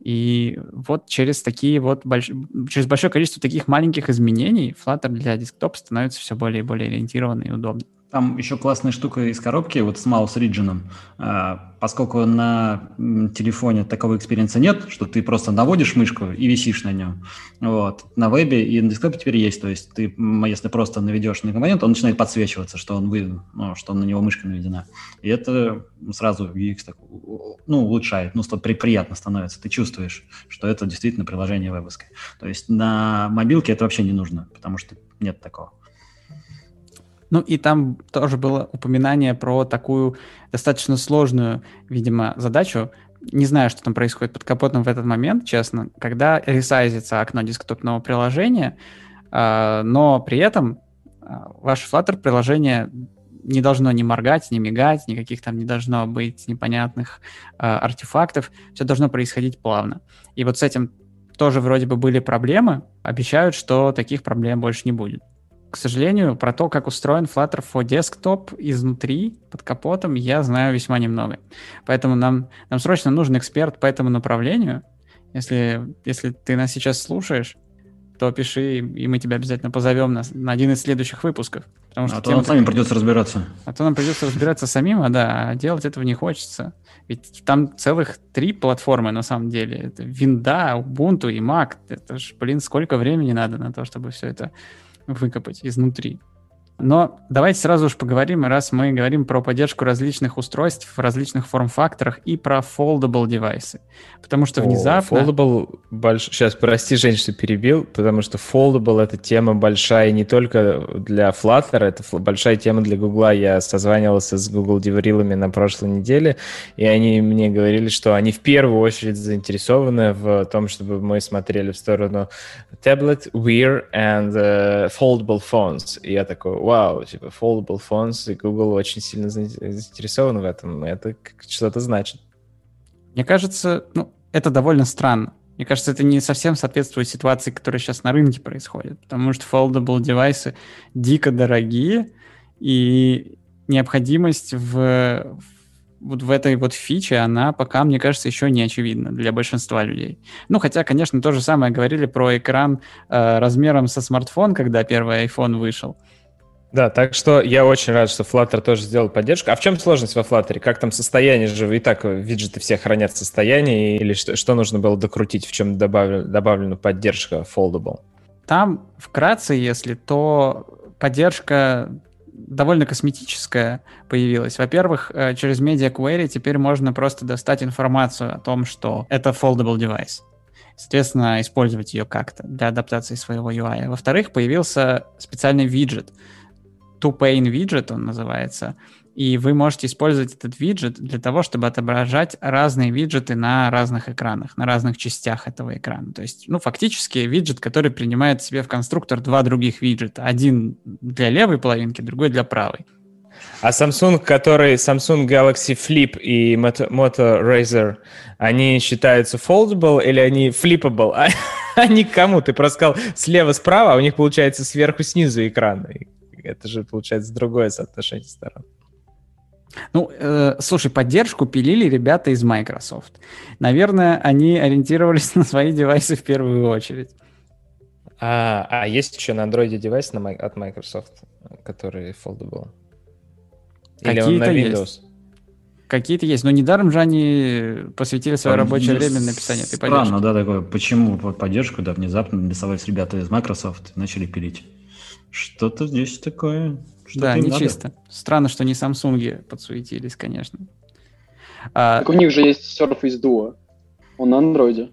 S1: И вот через такие вот больш... через большое количество таких маленьких изменений Flutter для десктопа становится все более и более ориентированный и удобный.
S3: Там еще классная штука из коробки, вот с Mouse Region. А, поскольку на телефоне такого экспириенса нет, что ты просто наводишь мышку и висишь на нем. Вот. На вебе и на десктопе теперь есть. То есть ты, если просто наведешь на компонент, он начинает подсвечиваться, что он, вы, ну, что на него мышка наведена. И это сразу UX так, ну, улучшает, ну, при, приятно становится. Ты чувствуешь, что это действительно приложение вебовское. То есть на мобилке это вообще не нужно, потому что нет такого.
S1: Ну и там тоже было упоминание про такую достаточно сложную, видимо, задачу. Не знаю, что там происходит под капотом в этот момент, честно, когда ресайзится окно десктопного приложения, а, но при этом а, ваше Flutter приложение не должно ни моргать, ни мигать, никаких там не должно быть непонятных э, артефактов. Все должно происходить плавно. И вот с этим тоже вроде бы были проблемы. Обещают, что таких проблем больше не будет. К сожалению, про то, как устроен Flutter for Desktop изнутри, под капотом, я знаю весьма немного. Поэтому нам, нам срочно нужен эксперт по этому направлению. Если, если ты нас сейчас слушаешь, то пиши, и мы тебя обязательно позовем на, на один из следующих выпусков.
S3: Потому что а то нам самим придется разбираться.
S1: А то нам придется разбираться самим, а да, а делать этого не хочется. Ведь там целых три платформы на самом деле. Это Винда, Ubuntu и Mac. Это ж, блин, сколько времени надо на то, чтобы все это выкопать изнутри. Но давайте сразу же поговорим, раз мы говорим про поддержку различных устройств в различных форм-факторах и про foldable девайсы. Потому что внезапно...
S5: О, foldable больш... Сейчас, прости, Жень, что перебил, потому что foldable — это тема большая не только для Flutter, это большая тема для Google. Я созванивался с Google деврилами на прошлой неделе, и они мне говорили, что они в первую очередь заинтересованы в том, чтобы мы смотрели в сторону tablet, Wear and uh, foldable phones. И я такой, вау, типа foldable phones, и Google очень сильно заинтересован в этом. Это что-то значит.
S1: Мне кажется, ну, это довольно странно. Мне кажется, это не совсем соответствует ситуации, которая сейчас на рынке происходит, потому что foldable девайсы дико дорогие, и необходимость в, вот в этой вот фиче, она пока, мне кажется, еще не очевидна для большинства людей. Ну, хотя, конечно, то же самое говорили про экран э, размером со смартфон, когда первый iPhone вышел.
S5: Да, так что я очень рад, что Flutter тоже сделал поддержку. А в чем сложность во Flutter? Как там состояние же? И так виджеты все хранят состояние, или что, что нужно было докрутить, в чем добавлена, добавлена поддержка Foldable?
S1: Там вкратце, если, то поддержка довольно косметическая появилась. Во-первых, э, через Media Query теперь можно просто достать информацию о том, что это foldable девайс. Соответственно, использовать ее как-то для адаптации своего UI. Во-вторых, появился специальный виджет — two-pane виджет он называется, и вы можете использовать этот виджет для того, чтобы отображать разные виджеты на разных экранах, на разных частях этого экрана. То есть, ну, фактически виджет, который принимает себе в конструктор два других виджета. Один для левой половинки, другой для правой.
S5: А Samsung, который Samsung Galaxy Flip и Moto, Moto Razr, они считаются foldable или они flippable? они кому? Ты просто сказал слева-справа, а у них получается сверху-снизу экран. Это же, получается, другое соотношение сторон.
S1: Ну, э, слушай, поддержку пилили ребята из Microsoft. Наверное, они ориентировались на свои девайсы в первую очередь.
S5: А, а есть еще на Android девайс на, от Microsoft, который foldable?
S1: Или он на Windows? Есть. Какие-то есть, но недаром же они посвятили свое Там рабочее время написанию этой
S3: поддержки. Странно, да, такое. Почему поддержку, да, внезапно нарисовались ребята из Microsoft и начали пилить? Что-то здесь такое.
S1: Что да, не надо. чисто. Странно, что не Samsung подсуетились, конечно.
S4: А, так у них же есть Surface Duo. Он на андроиде.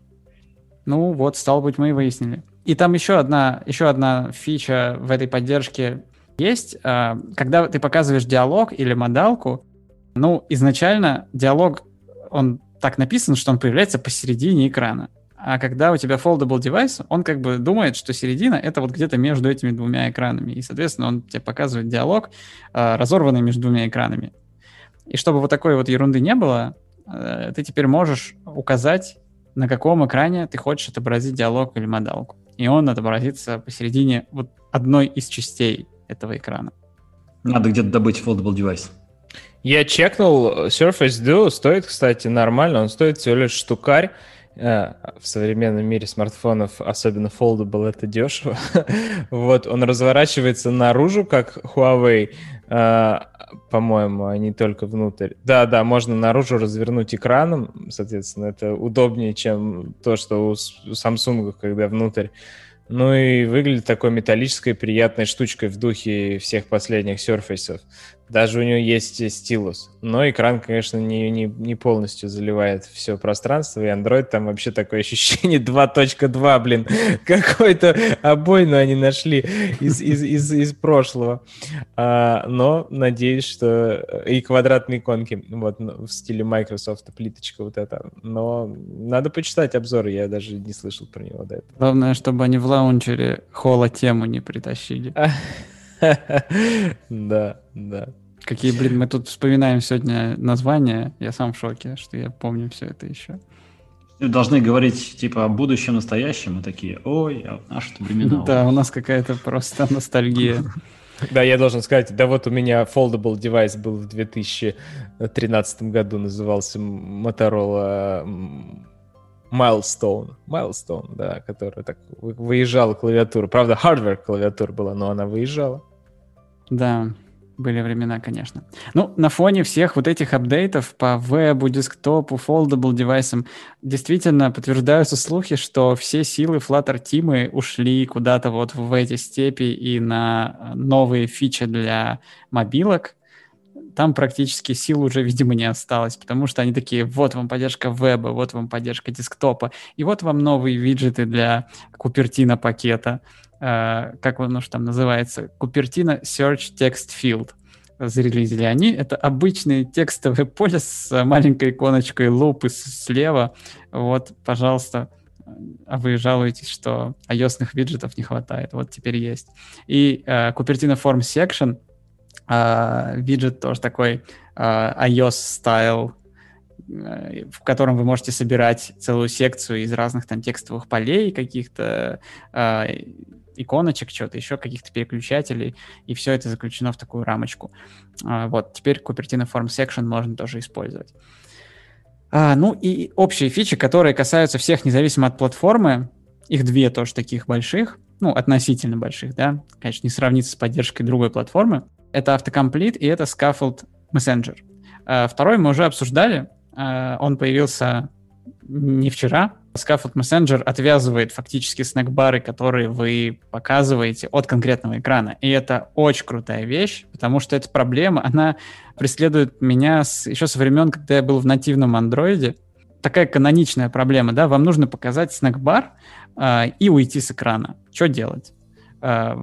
S1: Ну вот, стало быть, мы и выяснили. И там еще одна, еще одна фича в этой поддержке есть. А, когда ты показываешь диалог или модалку, ну, изначально диалог, он так написан, что он появляется посередине экрана. А когда у тебя foldable девайс, он как бы думает, что середина — это вот где-то между этими двумя экранами. И, соответственно, он тебе показывает диалог, э, разорванный между двумя экранами. И чтобы вот такой вот ерунды не было, э, ты теперь можешь указать, на каком экране ты хочешь отобразить диалог или модалку. И он отобразится посередине вот одной из частей этого экрана.
S3: Надо где-то добыть foldable девайс.
S5: Я чекнул, Surface Duo стоит, кстати, нормально, он стоит всего лишь штукарь. Э, в современном мире смартфонов, особенно foldable, это дешево. вот, он разворачивается наружу, как Huawei, э, по-моему, а не только внутрь. Да, да, можно наружу развернуть экраном, соответственно, это удобнее, чем то, что у, Samsung, когда внутрь. Ну и выглядит такой металлической приятной штучкой в духе всех последних Surface. Даже у него есть стилус. Но экран, конечно, не, не, не полностью заливает все пространство. И Android там вообще такое ощущение 2.2, блин. Какой-то обой, но они нашли из, из, из, из прошлого. А, но надеюсь, что... И квадратные иконки. Вот в стиле Microsoft, плиточка вот эта. Но надо почитать обзоры. Я даже не слышал про него до этого.
S1: Главное, чтобы они в лаунчере холла тему не притащили.
S5: Да, да.
S1: Какие, блин, мы тут вспоминаем сегодня названия. Я сам в шоке, что я помню все это еще.
S3: Должны говорить типа о будущем, настоящем, и такие, ой, а наши времена.
S1: Да, у нас какая-то просто ностальгия.
S5: Да, я должен сказать, да вот у меня foldable девайс был в 2013 году, назывался Motorola Milestone. Milestone, да, которая так выезжала клавиатура. Правда, hardware клавиатура была, но она выезжала.
S1: Да, были времена, конечно. Ну, на фоне всех вот этих апдейтов по вебу, десктопу, foldable девайсам действительно подтверждаются слухи, что все силы Flutter тимы ушли куда-то вот в эти степи и на новые фичи для мобилок. Там практически сил уже, видимо, не осталось, потому что они такие, вот вам поддержка веба, вот вам поддержка десктопа, и вот вам новые виджеты для Купертина пакета. Э, как он уж там называется, Купертина Search Text Field зарелизили они. Это обычное текстовое поле с маленькой иконочкой лупы слева. Вот, пожалуйста, а вы жалуетесь, что ios виджетов не хватает. Вот теперь есть. И э, Cupertino Form Section, э, виджет тоже такой э, iOS style э, в котором вы можете собирать целую секцию из разных там текстовых полей, каких-то э, иконочек, чего-то еще, каких-то переключателей, и все это заключено в такую рамочку. А, вот, теперь Cupertino Form Section можно тоже использовать. А, ну и общие фичи, которые касаются всех независимо от платформы, их две тоже таких больших, ну, относительно больших, да, конечно, не сравнится с поддержкой другой платформы. Это Autocomplete и это Scaffold Messenger. А, второй мы уже обсуждали, а, он появился не вчера, Scaffold Messenger отвязывает фактически снэкбары, которые вы показываете от конкретного экрана. И это очень крутая вещь, потому что эта проблема, она преследует меня с, еще со времен, когда я был в нативном андроиде. Такая каноничная проблема, да, вам нужно показать снэкбар э, и уйти с экрана. Что делать? Э,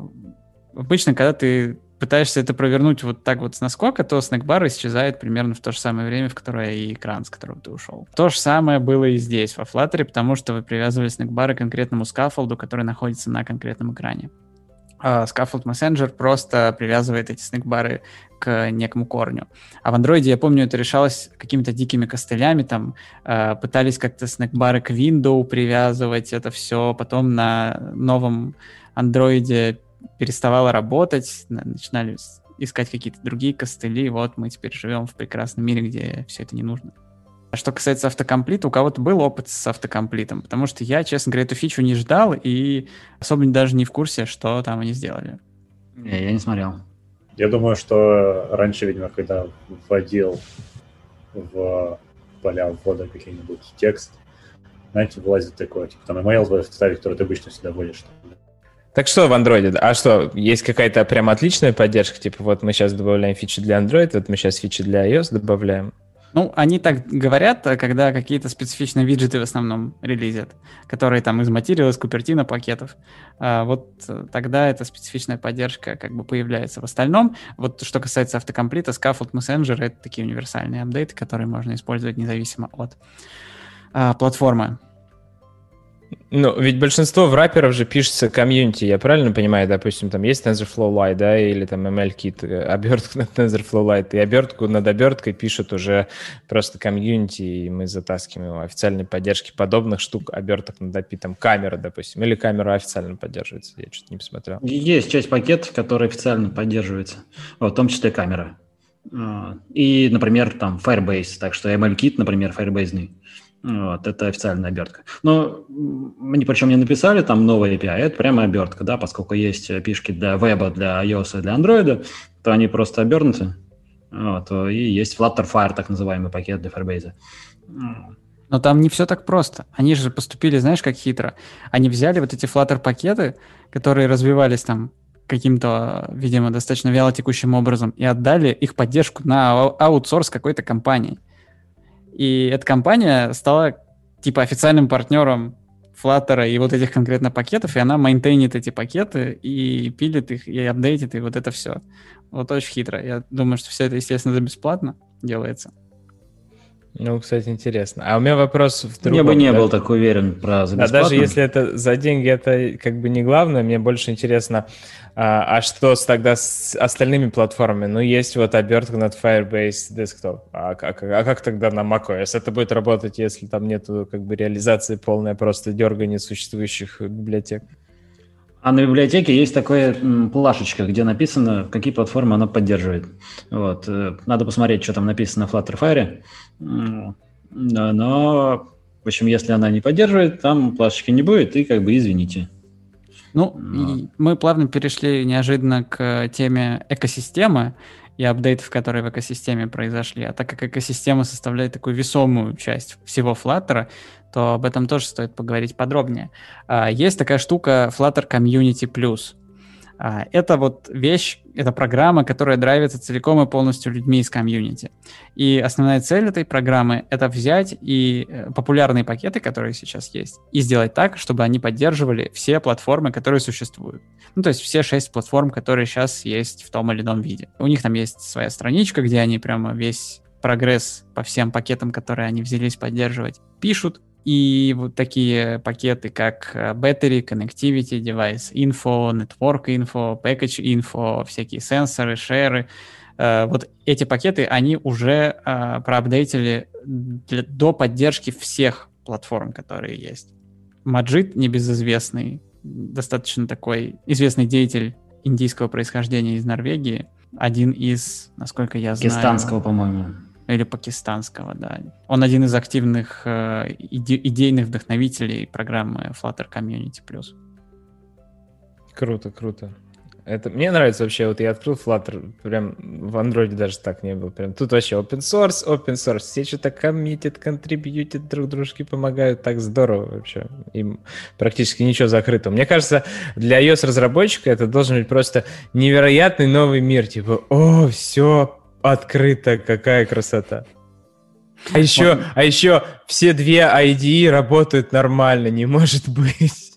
S1: обычно, когда ты пытаешься это провернуть вот так вот с наскока, то снэкбар исчезает примерно в то же самое время, в которое и экран, с которого ты ушел. То же самое было и здесь, во Flutter, потому что вы привязывали снэкбары к конкретному скафолду, который находится на конкретном экране. А Scaffold Messenger просто привязывает эти снэкбары к некому корню. А в андроиде, я помню, это решалось какими-то дикими костылями, там э, пытались как-то снэкбары к Windows привязывать, это все. Потом на новом андроиде переставала работать, начинали искать какие-то другие костыли, вот мы теперь живем в прекрасном мире, где все это не нужно. А что касается автокомплита, у кого-то был опыт с автокомплитом, потому что я, честно говоря, эту фичу не ждал и особо даже не в курсе, что там они сделали.
S3: Не, я не смотрел.
S2: Я думаю, что раньше, видимо, когда вводил в поля ввода какие-нибудь текст, знаете, вылазит такое, типа там email вставить, который ты обычно всегда вводишь.
S5: Так что в Android? А что, есть какая-то прям отличная поддержка? Типа вот мы сейчас добавляем фичи для Android, вот мы сейчас фичи для iOS добавляем.
S1: Ну, они так говорят, когда какие-то специфичные виджеты в основном релизят, которые там из материала, из Купертина пакетов. А вот тогда эта специфичная поддержка как бы появляется. В остальном, вот что касается автокомплита, Scaffold Messenger — это такие универсальные апдейты, которые можно использовать независимо от а, платформы.
S5: Ну, ведь большинство в рэперов же пишется комьюнити, я правильно понимаю? Допустим, там есть TensorFlow Lite, да, или там ML-кит, э, обертку над TensorFlow Lite, и обертку над оберткой пишут уже просто комьюнити, и мы затаскиваем официальной поддержки подобных штук, оберток над API, там камера, допустим, или камера официально поддерживается, я что-то не посмотрел.
S3: Есть часть пакетов, которые официально поддерживаются, в том числе камера. А, и, например, там Firebase, так что ML-кит, например, Firebase. Вот, это официальная обертка. Но они причем не написали там новая API, а это прямо обертка, да, поскольку есть пишки для веба, для iOS и для Android, то они просто обернуты. Вот, и есть Flutterfire, так называемый пакет для Firebase.
S1: Но там не все так просто. Они же поступили, знаешь, как хитро. Они взяли вот эти Flutter пакеты, которые развивались там каким-то, видимо, достаточно вяло текущим образом и отдали их поддержку на аутсорс какой-то компании. И эта компания стала типа официальным партнером Flutter и вот этих конкретно пакетов, и она мейнтейнит эти пакеты и пилит их, и апдейтит, и вот это все. Вот очень хитро. Я думаю, что все это, естественно, за бесплатно делается.
S5: Ну, кстати, интересно. А у меня вопрос в другом.
S3: Я бы не
S5: да?
S3: был так уверен про за
S5: А даже если это за деньги, это как бы не главное. Мне больше интересно, а, а что с, тогда с остальными платформами? Ну, есть вот обертка над Firebase Desktop. А как, а как тогда на macOS? Это будет работать, если там нету как бы реализации полной, просто дергания существующих библиотек?
S3: А на библиотеке есть такая плашечка, где написано, какие платформы она поддерживает. Вот. Э, надо посмотреть, что там написано в Flutterfire. Но, в общем, если она не поддерживает, там плашечки не будет, и как бы извините.
S1: Ну, Но... мы плавно перешли неожиданно к теме экосистемы и апдейтов, которые в экосистеме произошли. А так как экосистема составляет такую весомую часть всего Flutter, то об этом тоже стоит поговорить подробнее. А, есть такая штука Flutter Community Plus. А, это вот вещь, это программа, которая драйвится целиком и полностью людьми из комьюнити. И основная цель этой программы — это взять и э, популярные пакеты, которые сейчас есть, и сделать так, чтобы они поддерживали все платформы, которые существуют. Ну, то есть все шесть платформ, которые сейчас есть в том или ином виде. У них там есть своя страничка, где они прямо весь прогресс по всем пакетам, которые они взялись поддерживать, пишут, и вот такие пакеты, как э, Battery, Connectivity, Device Info, Network Info, Package Info, всякие сенсоры, шеры, э, вот эти пакеты, они уже э, проапдейтили для, до поддержки всех платформ, которые есть. Маджид, небезызвестный, достаточно такой известный деятель индийского происхождения из Норвегии, один из, насколько я знаю...
S3: Пакистанского, по-моему
S1: или пакистанского, да. Он один из активных э, иде- идейных вдохновителей программы Flutter Community Plus.
S5: Круто, круто. Это мне нравится вообще, вот я открыл Flutter, прям в Android даже так не было. Прям тут вообще open source, open source, все что-то коммитят, контрибьютят, друг дружке помогают, так здорово вообще. Им практически ничего закрыто. Мне кажется, для iOS-разработчика это должен быть просто невероятный новый мир. Типа, о, все, Открыто, какая красота. А еще, а еще все две IDE работают нормально, не может быть.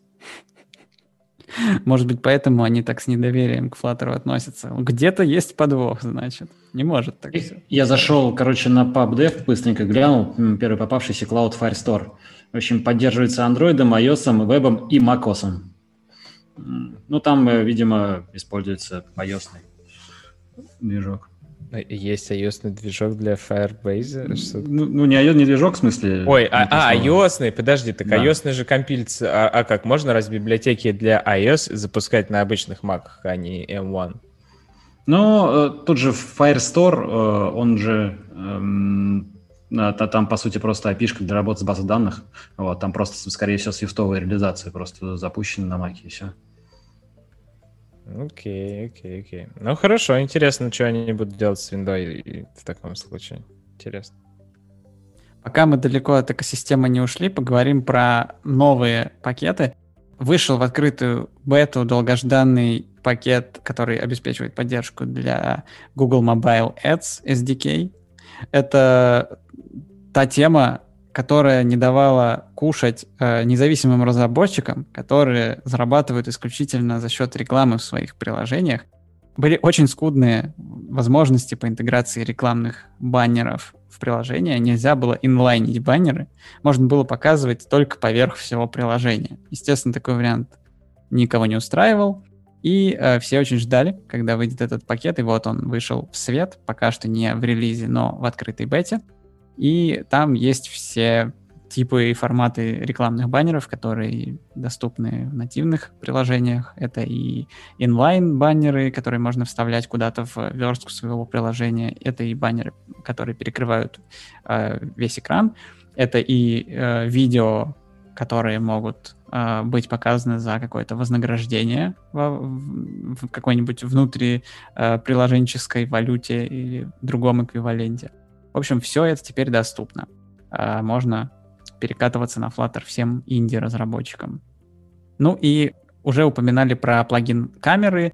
S1: Может быть, поэтому они так с недоверием к Flutter относятся. Где-то есть подвох, значит. Не может так все.
S3: Я зашел, короче, на PubDev, быстренько глянул, первый попавшийся Cloud Firestore. В общем, поддерживается Android, iOS, вебом и macOS. Ну, там, э, видимо, используется iOS движок.
S5: Есть ios движок для Firebase?
S3: Ну, ну, не iOS, не движок, в смысле.
S5: Ой, а, а ios подожди, так да. ios же компилится. А, а как, можно раз библиотеки для iOS запускать на обычных маках, а не M1?
S3: Ну, э, тут же Firestore, э, он же эм, там, по сути, просто api для работы с базой данных. Вот, там просто, скорее всего, свифтовая реализация просто запущена на маке, и все.
S5: Окей, окей, окей. Ну хорошо, интересно, что они будут делать с Windows в таком случае. Интересно.
S1: Пока мы далеко от экосистемы не ушли, поговорим про новые пакеты. Вышел в открытую бету долгожданный пакет, который обеспечивает поддержку для Google Mobile Ads SDK. Это та тема, которая не давала кушать э, независимым разработчикам, которые зарабатывают исключительно за счет рекламы в своих приложениях. Были очень скудные возможности по интеграции рекламных баннеров в приложение. Нельзя было инлайнить баннеры. Можно было показывать только поверх всего приложения. Естественно, такой вариант никого не устраивал. И э, все очень ждали, когда выйдет этот пакет. И вот он вышел в свет, пока что не в релизе, но в открытой бете. И там есть все типы и форматы рекламных баннеров, которые доступны в нативных приложениях. Это и инлайн-баннеры, которые можно вставлять куда-то в верстку своего приложения. Это и баннеры, которые перекрывают э, весь экран. Это и э, видео, которые могут э, быть показаны за какое-то вознаграждение в, в какой-нибудь внутри э, приложенческой валюте или другом эквиваленте. В общем, все это теперь доступно. А, можно перекатываться на Flutter всем инди-разработчикам. Ну и уже упоминали про плагин камеры.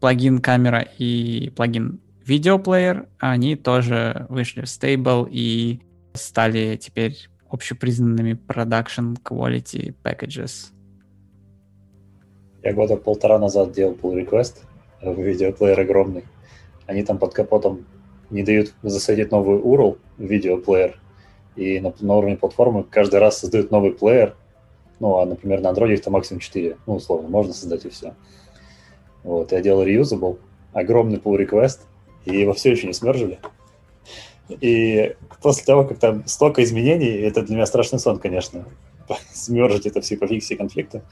S1: плагин камера и плагин видеоплеер, они тоже вышли в stable и стали теперь общепризнанными production quality packages.
S2: Я года полтора назад делал pull request в видеоплеер огромный. Они там под капотом не дают засадить новый URL видеоплеер, и на, на уровне платформы каждый раз создают новый плеер, ну, а, например, на Android там максимум 4, ну, условно, можно создать и все. Вот, я делал reusable, огромный pull request, и его все еще не смержили. И после того, как там столько изменений, это для меня страшный сон, конечно, смержить это все, пофиксить конфликты,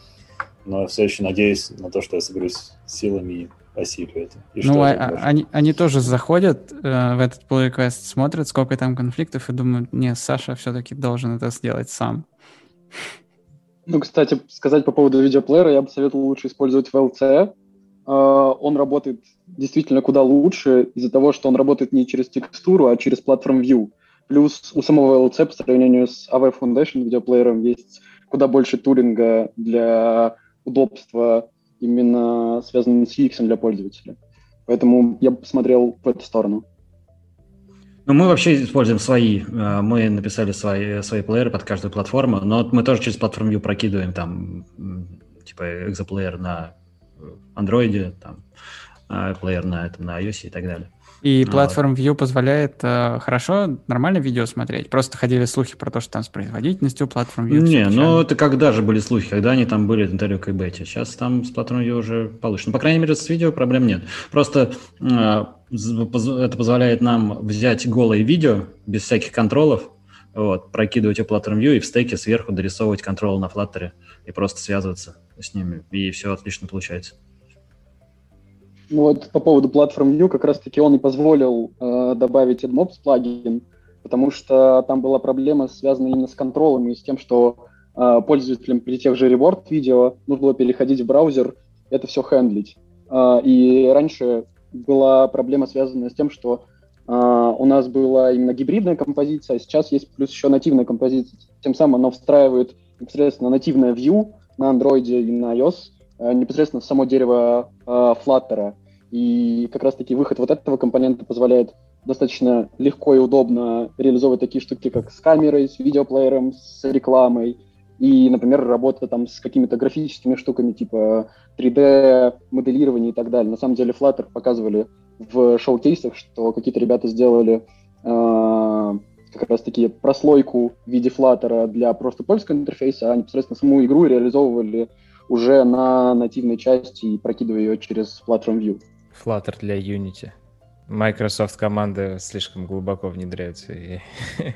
S2: но все еще надеюсь на то, что я соберусь силами и осилию это. И
S1: ну, а, они, они тоже заходят э, в этот pull request, смотрят, сколько там конфликтов, и думают, не, Саша все-таки должен это сделать сам.
S4: Ну, кстати, сказать по поводу видеоплеера, я бы советовал лучше использовать VLC. Э, он работает действительно куда лучше из-за того, что он работает не через текстуру, а через Platform View. Плюс у самого VLC по сравнению с AV Foundation видеоплеером есть куда больше тулинга для удобства именно связанным с UX для пользователя. Поэтому я бы посмотрел в эту сторону.
S3: Ну, мы вообще используем свои. Э, мы написали свои, свои плееры под каждую платформу, но мы тоже через платформу View прокидываем там типа экзоплеер на Android, там, э, плеер на, этом, на iOS и так далее.
S1: И Platform View позволяет э, хорошо, нормально видео смотреть. Просто ходили слухи про то, что там с производительностью Platform View.
S3: Не, ну это когда же были слухи, когда они там были интервью к бете. Сейчас там с Platform View уже получше. Ну, по крайней мере, с видео проблем нет. Просто э, это позволяет нам взять голое видео без всяких контролов, вот, прокидывать его Platform View и в стеке сверху дорисовывать контрол на Flutter и просто связываться с ними. И все отлично получается.
S4: Вот по поводу Platform View как раз-таки он и позволил э, добавить AdMobs плагин, потому что там была проблема, связанная именно с контролем и с тем, что э, пользователям при тех же reward видео нужно было переходить в браузер, это все хендлить. Э, и раньше была проблема, связанная с тем, что э, у нас была именно гибридная композиция, а сейчас есть плюс еще нативная композиция. Тем самым она встраивает непосредственно нативное View на Android и на iOS, непосредственно в само дерево э, Flutter. И как раз-таки выход вот этого компонента позволяет достаточно легко и удобно реализовывать такие штуки, как с камерой, с видеоплеером, с рекламой, и, например, работа там с какими-то графическими штуками типа 3D, моделирование и так далее. На самом деле Flutter показывали в шоу-кейсах, что какие-то ребята сделали э, как раз-таки прослойку в виде Flutter для просто польского интерфейса, а непосредственно саму игру реализовывали уже на нативной части и прокидываю ее через Platform View.
S5: Flutter для Unity. Microsoft команды слишком глубоко внедряются. И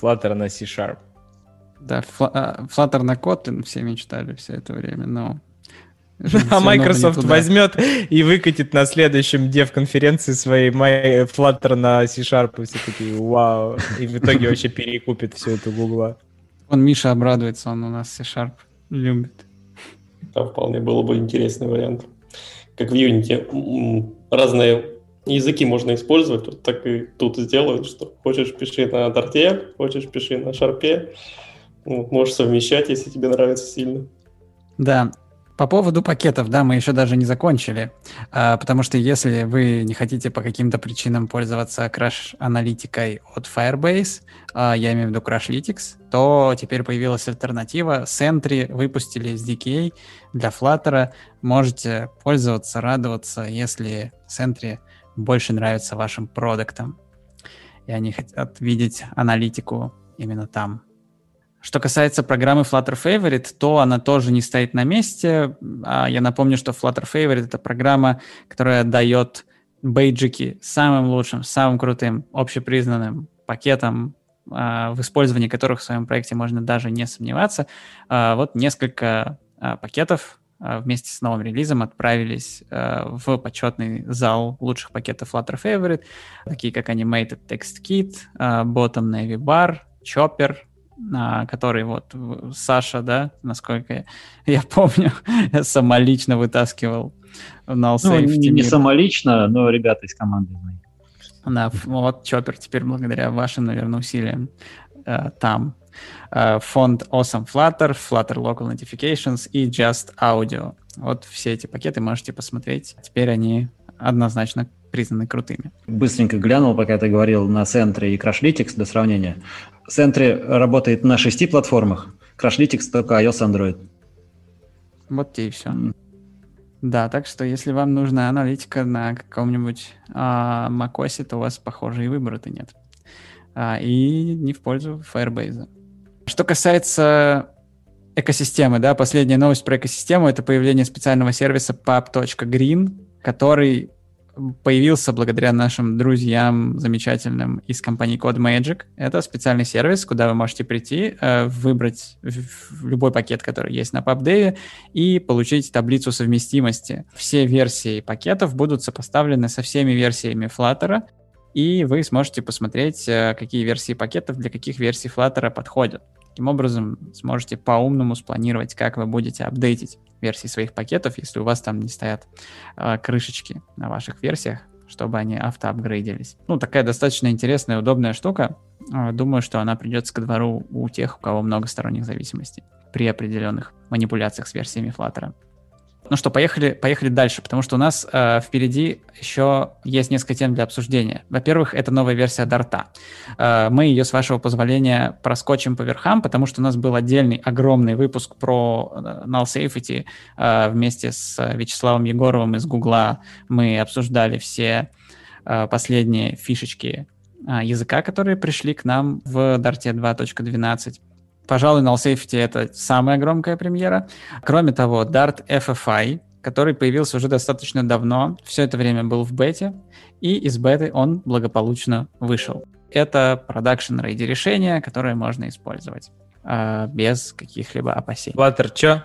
S5: Flutter на C-Sharp.
S1: Да, а, Flutter на Kotlin все мечтали все это время, но...
S5: А Microsoft возьмет и выкатит на следующем дев-конференции своей Flutter на C-Sharp, и все такие, вау, и в итоге вообще перекупит всю эту гугла.
S1: Он Миша обрадуется, он у нас C-Sharp любит.
S6: Да, вполне было бы интересный вариант. Как в Unity разные языки можно использовать, вот так и тут сделают, что хочешь пиши на торте, хочешь пиши на шарпе, ну, можешь совмещать, если тебе нравится сильно.
S1: Да, по поводу пакетов, да, мы еще даже не закончили, а, потому что если вы не хотите по каким-то причинам пользоваться Crash-аналитикой от Firebase, а, я имею в виду Crashlytics, то теперь появилась альтернатива. Sentry выпустили SDK для Flutter. Можете пользоваться, радоваться, если Sentry больше нравится вашим продуктам, и они хотят видеть аналитику именно там. Что касается программы Flutter Favorite, то она тоже не стоит на месте. А я напомню, что Flutter Favorite — это программа, которая дает бейджики самым лучшим, самым крутым, общепризнанным пакетом, а, в использовании которых в своем проекте можно даже не сомневаться. А, вот несколько пакетов вместе с новым релизом отправились в почетный зал лучших пакетов Flutter Favorite, такие как Animated Text Kit, Bottom Navy Bar, Chopper, который вот Саша, да, насколько я, помню, самолично вытаскивал
S3: на ну, не, не самолично, но ребята из команды мои.
S1: Да, вот Чоппер теперь благодаря вашим, наверное, усилиям э, там. Э, фонд Awesome Flutter, Flutter Local Notifications и Just Audio. Вот все эти пакеты можете посмотреть. Теперь они однозначно признаны крутыми.
S3: Быстренько глянул, пока ты говорил на Центре и Crashlytics для сравнения. Центре работает на шести платформах, Crashlytics только iOS Android.
S1: Вот те и все. Mm. Да, так что если вам нужна аналитика на каком-нибудь а, macOS, то у вас, похоже, и выбора-то нет. А, и не в пользу Firebase. Что касается экосистемы, да, последняя новость про экосистему — это появление специального сервиса pub.green, который появился благодаря нашим друзьям замечательным из компании CodeMagic. Это специальный сервис, куда вы можете прийти, э, выбрать любой пакет, который есть на PubDev, и получить таблицу совместимости. Все версии пакетов будут сопоставлены со всеми версиями Flutter, и вы сможете посмотреть, э, какие версии пакетов для каких версий Flutter подходят. Таким образом, сможете по-умному спланировать, как вы будете апдейтить версии своих пакетов, если у вас там не стоят э, крышечки на ваших версиях, чтобы они автоапгрейдились. Ну, такая достаточно интересная, удобная штука. Э, думаю, что она придется ко двору у тех, у кого много сторонних зависимостей при определенных манипуляциях с версиями Flutter. Ну что, поехали, поехали дальше, потому что у нас э, впереди еще есть несколько тем для обсуждения. Во-первых, это новая версия Дарта. Э, мы ее, с вашего позволения, проскочим по верхам, потому что у нас был отдельный огромный выпуск про э, Null Safety э, вместе с Вячеславом Егоровым из Гугла. Мы обсуждали все э, последние фишечки э, языка, которые пришли к нам в Дарте 2.12. Пожалуй, Null Safety — это самая громкая премьера. Кроме того, Dart FFI, который появился уже достаточно давно, все это время был в бете, и из беты он благополучно вышел. Это продакшн рейди решение, которое можно использовать э, без каких-либо опасений.
S5: Flutter, что?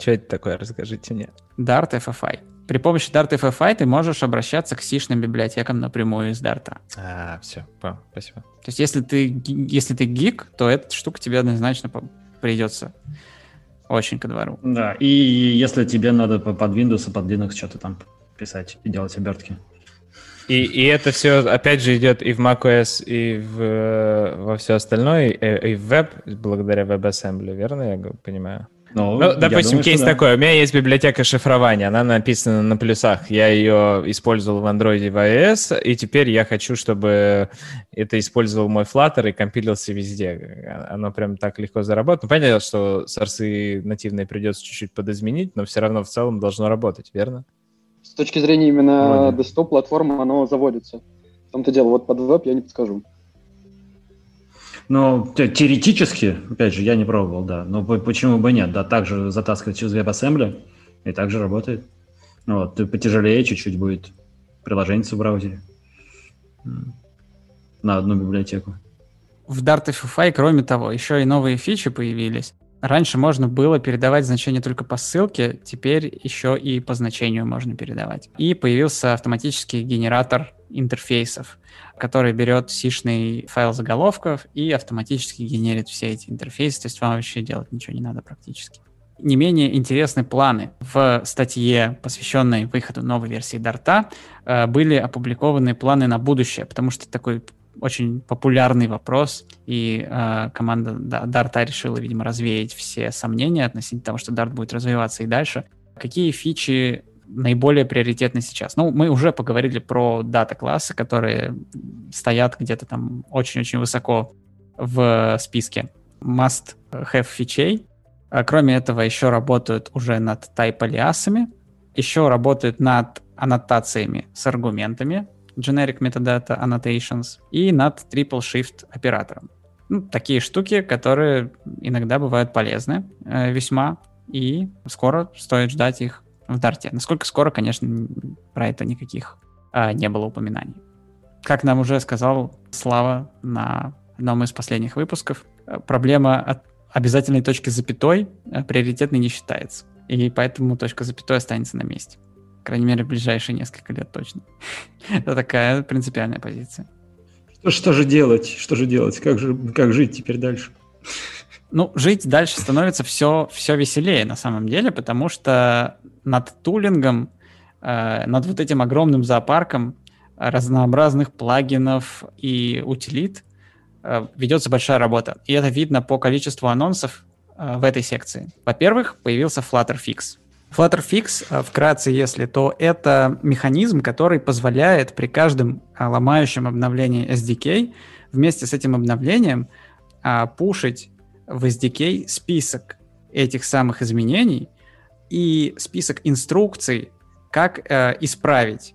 S5: Что это такое? Расскажите мне.
S1: Dart FFI. При помощи Dart FFI ты можешь обращаться к сишным библиотекам напрямую из Dart.
S5: А, все, спасибо.
S1: То есть если ты, если ты гик, то эта штука тебе однозначно придется очень ко двору.
S3: Да, и если тебе надо под Windows и под Linux что-то там писать и делать обертки.
S5: И, и это все, опять же, идет и в macOS, и в, во все остальное, и, и в веб, благодаря WebAssembly, верно я понимаю? Ну, ну допустим, думаю, кейс да. такой. У меня есть библиотека шифрования, она написана на плюсах. Я ее использовал в Android и в iOS, и теперь я хочу, чтобы это использовал мой Flutter и компилился везде. Оно прям так легко заработает. Ну, понятно, что сорсы нативные придется чуть-чуть подизменить, но все равно в целом должно работать, верно?
S4: С точки зрения именно desktop-платформы оно заводится. В том-то дело, вот под веб я не подскажу.
S3: Но теоретически, опять же, я не пробовал, да. Но почему бы нет? Да, также затаскивать через WebAssembly, и также работает. Вот, потяжелее чуть-чуть будет приложение в браузере на одну библиотеку.
S1: В Dart кроме того, еще и новые фичи появились. Раньше можно было передавать значение только по ссылке, теперь еще и по значению можно передавать. И появился автоматический генератор интерфейсов который берет сишный файл заголовков и автоматически генерит все эти интерфейсы, то есть вам вообще делать ничего не надо практически. Не менее интересны планы. В статье, посвященной выходу новой версии Дарта, э, были опубликованы планы на будущее, потому что такой очень популярный вопрос, и э, команда да, Дарта решила, видимо, развеять все сомнения относительно того, что Дарт будет развиваться и дальше. Какие фичи наиболее приоритетны сейчас. Ну, мы уже поговорили про дата-классы, которые стоят где-то там очень-очень высоко в списке must-have фичей. А кроме этого, еще работают уже над type-алиасами, еще работают над аннотациями с аргументами, generic metadata annotations, и над triple shift оператором. Ну, такие штуки, которые иногда бывают полезны э, весьма, и скоро стоит ждать их в Дарте. Насколько скоро, конечно, про это никаких а, не было упоминаний. Как нам уже сказал Слава на одном из последних выпусков, э, проблема от обязательной точки запятой э, приоритетной не считается. И поэтому точка запятой останется на месте. Крайней мере, в ближайшие несколько лет точно. Это такая принципиальная позиция.
S3: Что, что же делать? Что же делать? Как же как жить теперь дальше?
S1: Ну, жить дальше становится все, все веселее на самом деле, потому что над тулингом, э, над вот этим огромным зоопарком разнообразных плагинов и утилит э, ведется большая работа. И это видно по количеству анонсов э, в этой секции. Во-первых, появился Flutter Fix. Flutterfix, э, вкратце, если, то это механизм, который позволяет при каждом а, ломающем обновлении SDK вместе с этим обновлением а, пушить в SDK список этих самых изменений и список инструкций, как э, исправить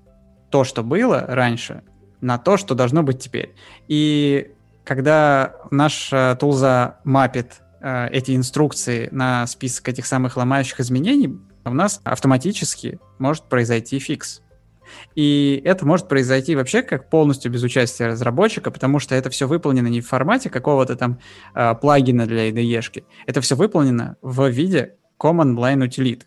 S1: то, что было раньше, на то, что должно быть теперь. И когда наша тулза мапит э, эти инструкции на список этих самых ломающих изменений, у нас автоматически может произойти фикс. И это может произойти вообще как полностью без участия разработчика, потому что это все выполнено не в формате какого-то там э, плагина для IDE-шки. Это все выполнено в виде command line utility.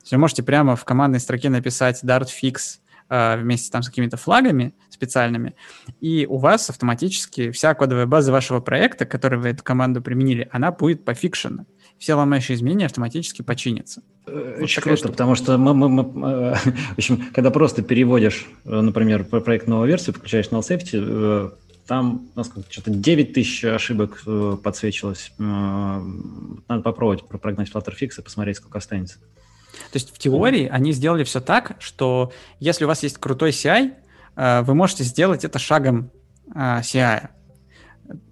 S1: То есть вы можете прямо в командной строке написать dart fix э, вместе там с какими-то флагами специальными, и у вас автоматически вся кодовая база вашего проекта, который вы эту команду применили, она будет пофикшена. Все ломающие изменения автоматически починятся.
S3: Э, вот Очень круто, штука. потому что мы, мы, мы, э, в общем, когда просто переводишь, э, например, проект новую версию, включаешь null safety, там насколько, что-то 9 тысяч ошибок подсвечивалось. Надо попробовать прогнать Flutterfix и посмотреть, сколько останется.
S1: То есть в теории они сделали все так, что если у вас есть крутой CI, вы можете сделать это шагом CI.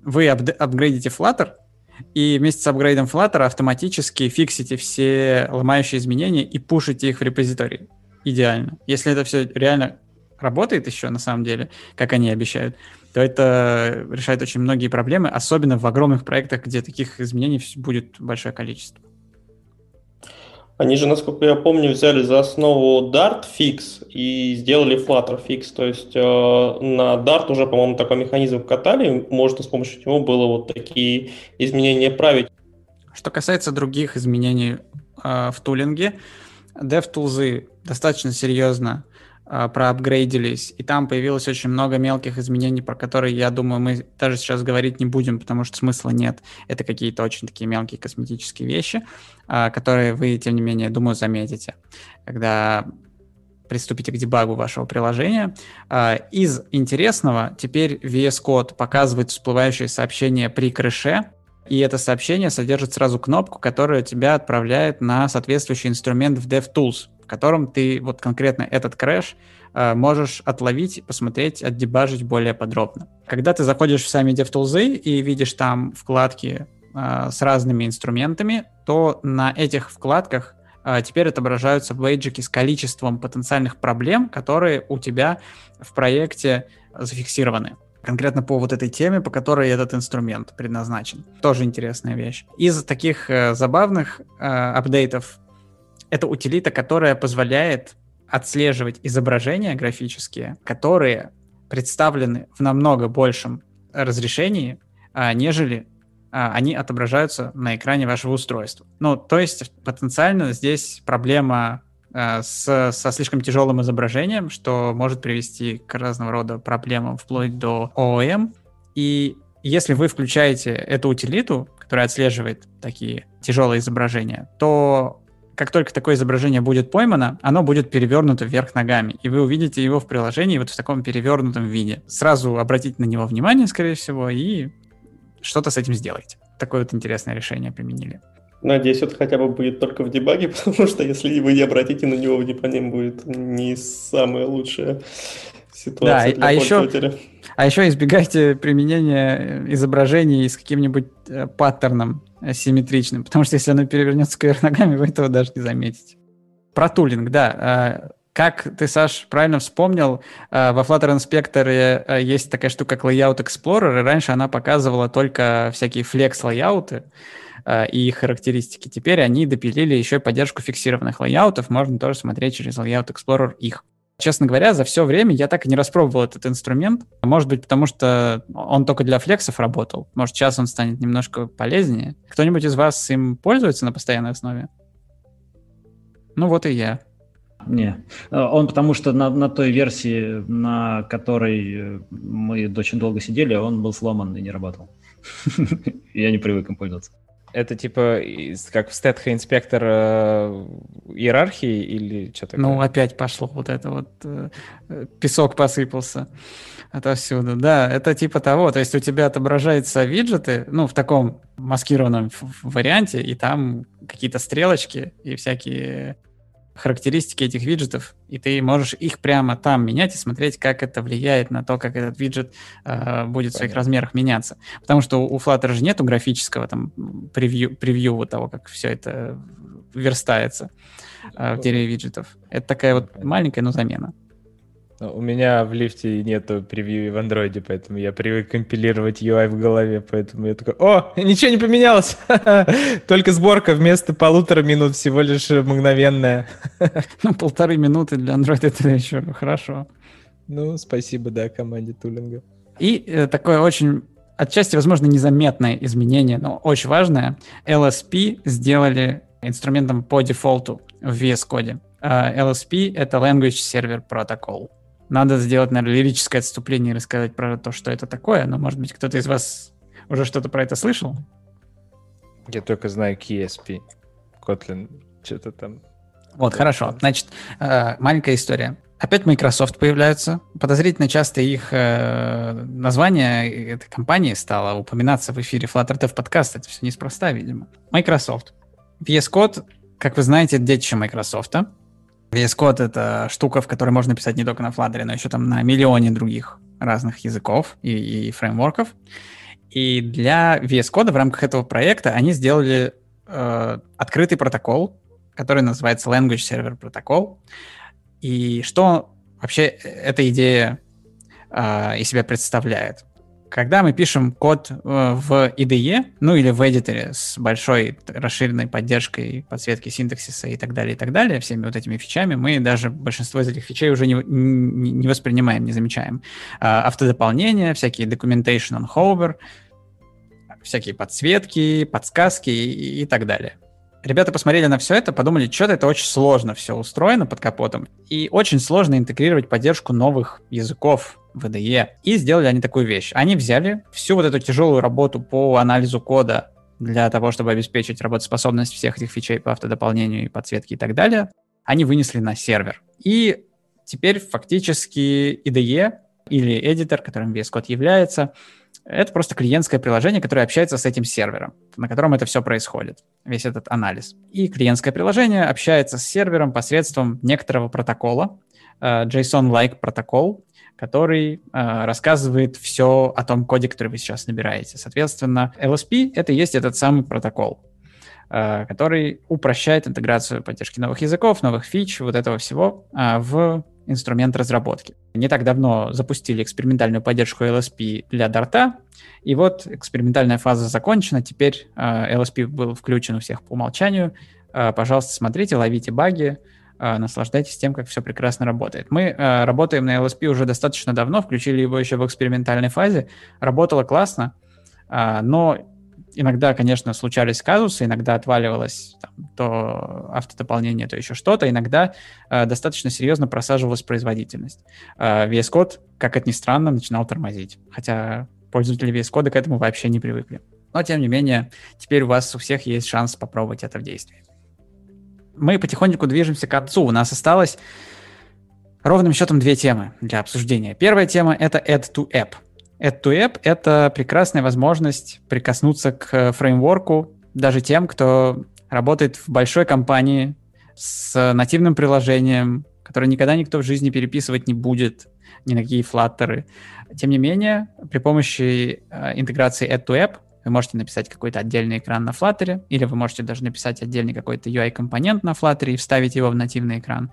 S1: Вы апгрейдите Flutter, и вместе с апгрейдом Flutter автоматически фиксите все ломающие изменения и пушите их в репозиторий. Идеально. Если это все реально работает еще на самом деле, как они обещают, то это решает очень многие проблемы, особенно в огромных проектах, где таких изменений будет большое количество.
S6: Они же, насколько я помню, взяли за основу Dart Fix и сделали Flutter Fix. То есть э, на Dart уже, по-моему, такой механизм катали. Можно с помощью него было вот такие изменения править.
S1: Что касается других изменений э, в тулинге, DevTools достаточно серьезно а, проапгрейдились, и там появилось очень много мелких изменений, про которые, я думаю, мы даже сейчас говорить не будем, потому что смысла нет. Это какие-то очень такие мелкие косметические вещи, а, которые вы, тем не менее, думаю, заметите, когда приступите к дебагу вашего приложения. А, из интересного теперь VS Code показывает всплывающее сообщение при крыше, и это сообщение содержит сразу кнопку, которая тебя отправляет на соответствующий инструмент в DevTools котором ты вот конкретно этот крэш э, можешь отловить, посмотреть, отдебажить более подробно. Когда ты заходишь в сами DevTools и видишь там вкладки э, с разными инструментами, то на этих вкладках э, теперь отображаются бейджики с количеством потенциальных проблем, которые у тебя в проекте зафиксированы конкретно по вот этой теме, по которой этот инструмент предназначен. Тоже интересная вещь. Из таких э, забавных э, апдейтов это утилита, которая позволяет отслеживать изображения графические, которые представлены в намного большем разрешении, а, нежели а, они отображаются на экране вашего устройства. Ну, то есть потенциально здесь проблема с, со слишком тяжелым изображением, что может привести к разного рода проблемам вплоть до ООМ. И если вы включаете эту утилиту, которая отслеживает такие тяжелые изображения, то как только такое изображение будет поймано, оно будет перевернуто вверх ногами, и вы увидите его в приложении вот в таком перевернутом виде. Сразу обратите на него внимание, скорее всего, и что-то с этим сделайте. Такое вот интересное решение применили.
S6: Надеюсь, это хотя бы будет только в дебаге, потому что если вы не обратите на него внимание, будет не самая лучшая ситуация да, для
S1: а еще, а еще избегайте применения изображений с каким-нибудь э, паттерном симметричным, потому что если оно перевернется кверх ногами, вы этого даже не заметите. Про тулинг, да. А, как ты, Саш, правильно вспомнил, а, во Flutter Inspector а, есть такая штука, как Layout Explorer, и раньше она показывала только всякие флекс-лайауты и их характеристики. Теперь они допилили еще и поддержку фиксированных лайаутов, можно тоже смотреть через Layout Explorer их. Честно говоря, за все время я так и не распробовал этот инструмент. Может быть, потому что он только для флексов работал. Может, сейчас он станет немножко полезнее. Кто-нибудь из вас им пользуется на постоянной основе? Ну вот и я.
S3: Не, он потому что на, на той версии, на которой мы очень долго сидели, он был сломан и не работал. Я не привык им пользоваться.
S5: Это типа как в стетха инспектор э, иерархии или что такое?
S1: Ну, опять пошло вот это вот, э, песок посыпался отовсюду. Да, это типа того, то есть у тебя отображаются виджеты, ну, в таком маскированном варианте, и там какие-то стрелочки и всякие характеристики этих виджетов, и ты можешь их прямо там менять и смотреть, как это влияет на то, как этот виджет э, будет в своих размерах меняться. Потому что у Flutter же нету графического там превью, превью вот того, как все это верстается э, в дереве виджетов. Это такая вот маленькая, но замена.
S5: У меня в лифте нету превью в андроиде, поэтому я привык компилировать UI в голове, поэтому я такой, о, ничего не поменялось, только сборка вместо полутора минут всего лишь мгновенная.
S1: Ну, полторы минуты для андроида это еще хорошо.
S5: Ну, спасибо, да, команде Тулинга.
S1: И э, такое очень отчасти, возможно, незаметное изменение, но очень важное. LSP сделали инструментом по дефолту в VS Code. LSP — это Language Server Protocol. Надо сделать, наверное, лирическое отступление и рассказать про то, что это такое, но, может быть, кто-то из вас уже что-то про это слышал?
S5: Я только знаю KSP. Kotlin, что-то там.
S1: Вот, хорошо. Значит, э, маленькая история. Опять Microsoft появляются. Подозрительно часто их э, название этой компании стало упоминаться в эфире Flutter Dev подкаст. Это все неспроста, видимо. Microsoft. VS Code, как вы знаете, детище Microsoft. VS Code — это штука, в которой можно писать не только на Flutter, но еще там на миллионе других разных языков и, и фреймворков. И для VS Code в рамках этого проекта они сделали э, открытый протокол, который называется Language Server Protocol. И что вообще эта идея э, из себя представляет? Когда мы пишем код э, в IDE, ну или в эдиторе с большой расширенной поддержкой подсветки синтаксиса и так далее, и так далее, всеми вот этими фичами, мы даже большинство из этих фичей уже не, не, не воспринимаем, не замечаем. А, автодополнение, всякие documentation on hover, всякие подсветки, подсказки и, и так далее. Ребята посмотрели на все это, подумали, что-то это очень сложно все устроено под капотом, и очень сложно интегрировать поддержку новых языков в IDE. И сделали они такую вещь. Они взяли всю вот эту тяжелую работу по анализу кода для того, чтобы обеспечить работоспособность всех этих фичей по автодополнению и подсветке и так далее, они вынесли на сервер. И теперь фактически IDE или эдитор, которым VS Code является, это просто клиентское приложение, которое общается с этим сервером, на котором это все происходит, весь этот анализ. И клиентское приложение общается с сервером посредством некоторого протокола, uh, JSON-like протокол, который uh, рассказывает все о том коде, который вы сейчас набираете. Соответственно, LSP — это и есть этот самый протокол, uh, который упрощает интеграцию поддержки новых языков, новых фич, вот этого всего в инструмент разработки. Не так давно запустили экспериментальную поддержку LSP для Dart, и вот экспериментальная фаза закончена, теперь э, LSP был включен у всех по умолчанию. Э, пожалуйста, смотрите, ловите баги, э, наслаждайтесь тем, как все прекрасно работает. Мы э, работаем на LSP уже достаточно давно, включили его еще в экспериментальной фазе, работало классно, э, но иногда, конечно, случались казусы, иногда отваливалось там, то автодополнение, то еще что-то, иногда э, достаточно серьезно просаживалась производительность. Э, VS Code, как это ни странно, начинал тормозить, хотя пользователи VS Code к этому вообще не привыкли. Но, тем не менее, теперь у вас у всех есть шанс попробовать это в действии. Мы потихоньку движемся к концу. У нас осталось ровным счетом две темы для обсуждения. Первая тема — это Add to App — Add to App — это прекрасная возможность прикоснуться к фреймворку даже тем, кто работает в большой компании с нативным приложением, которое никогда никто в жизни переписывать не будет, ни на какие флаттеры. Тем не менее, при помощи э, интеграции Add to App вы можете написать какой-то отдельный экран на Flutter, или вы можете даже написать отдельный какой-то UI-компонент на Flutter и вставить его в нативный экран.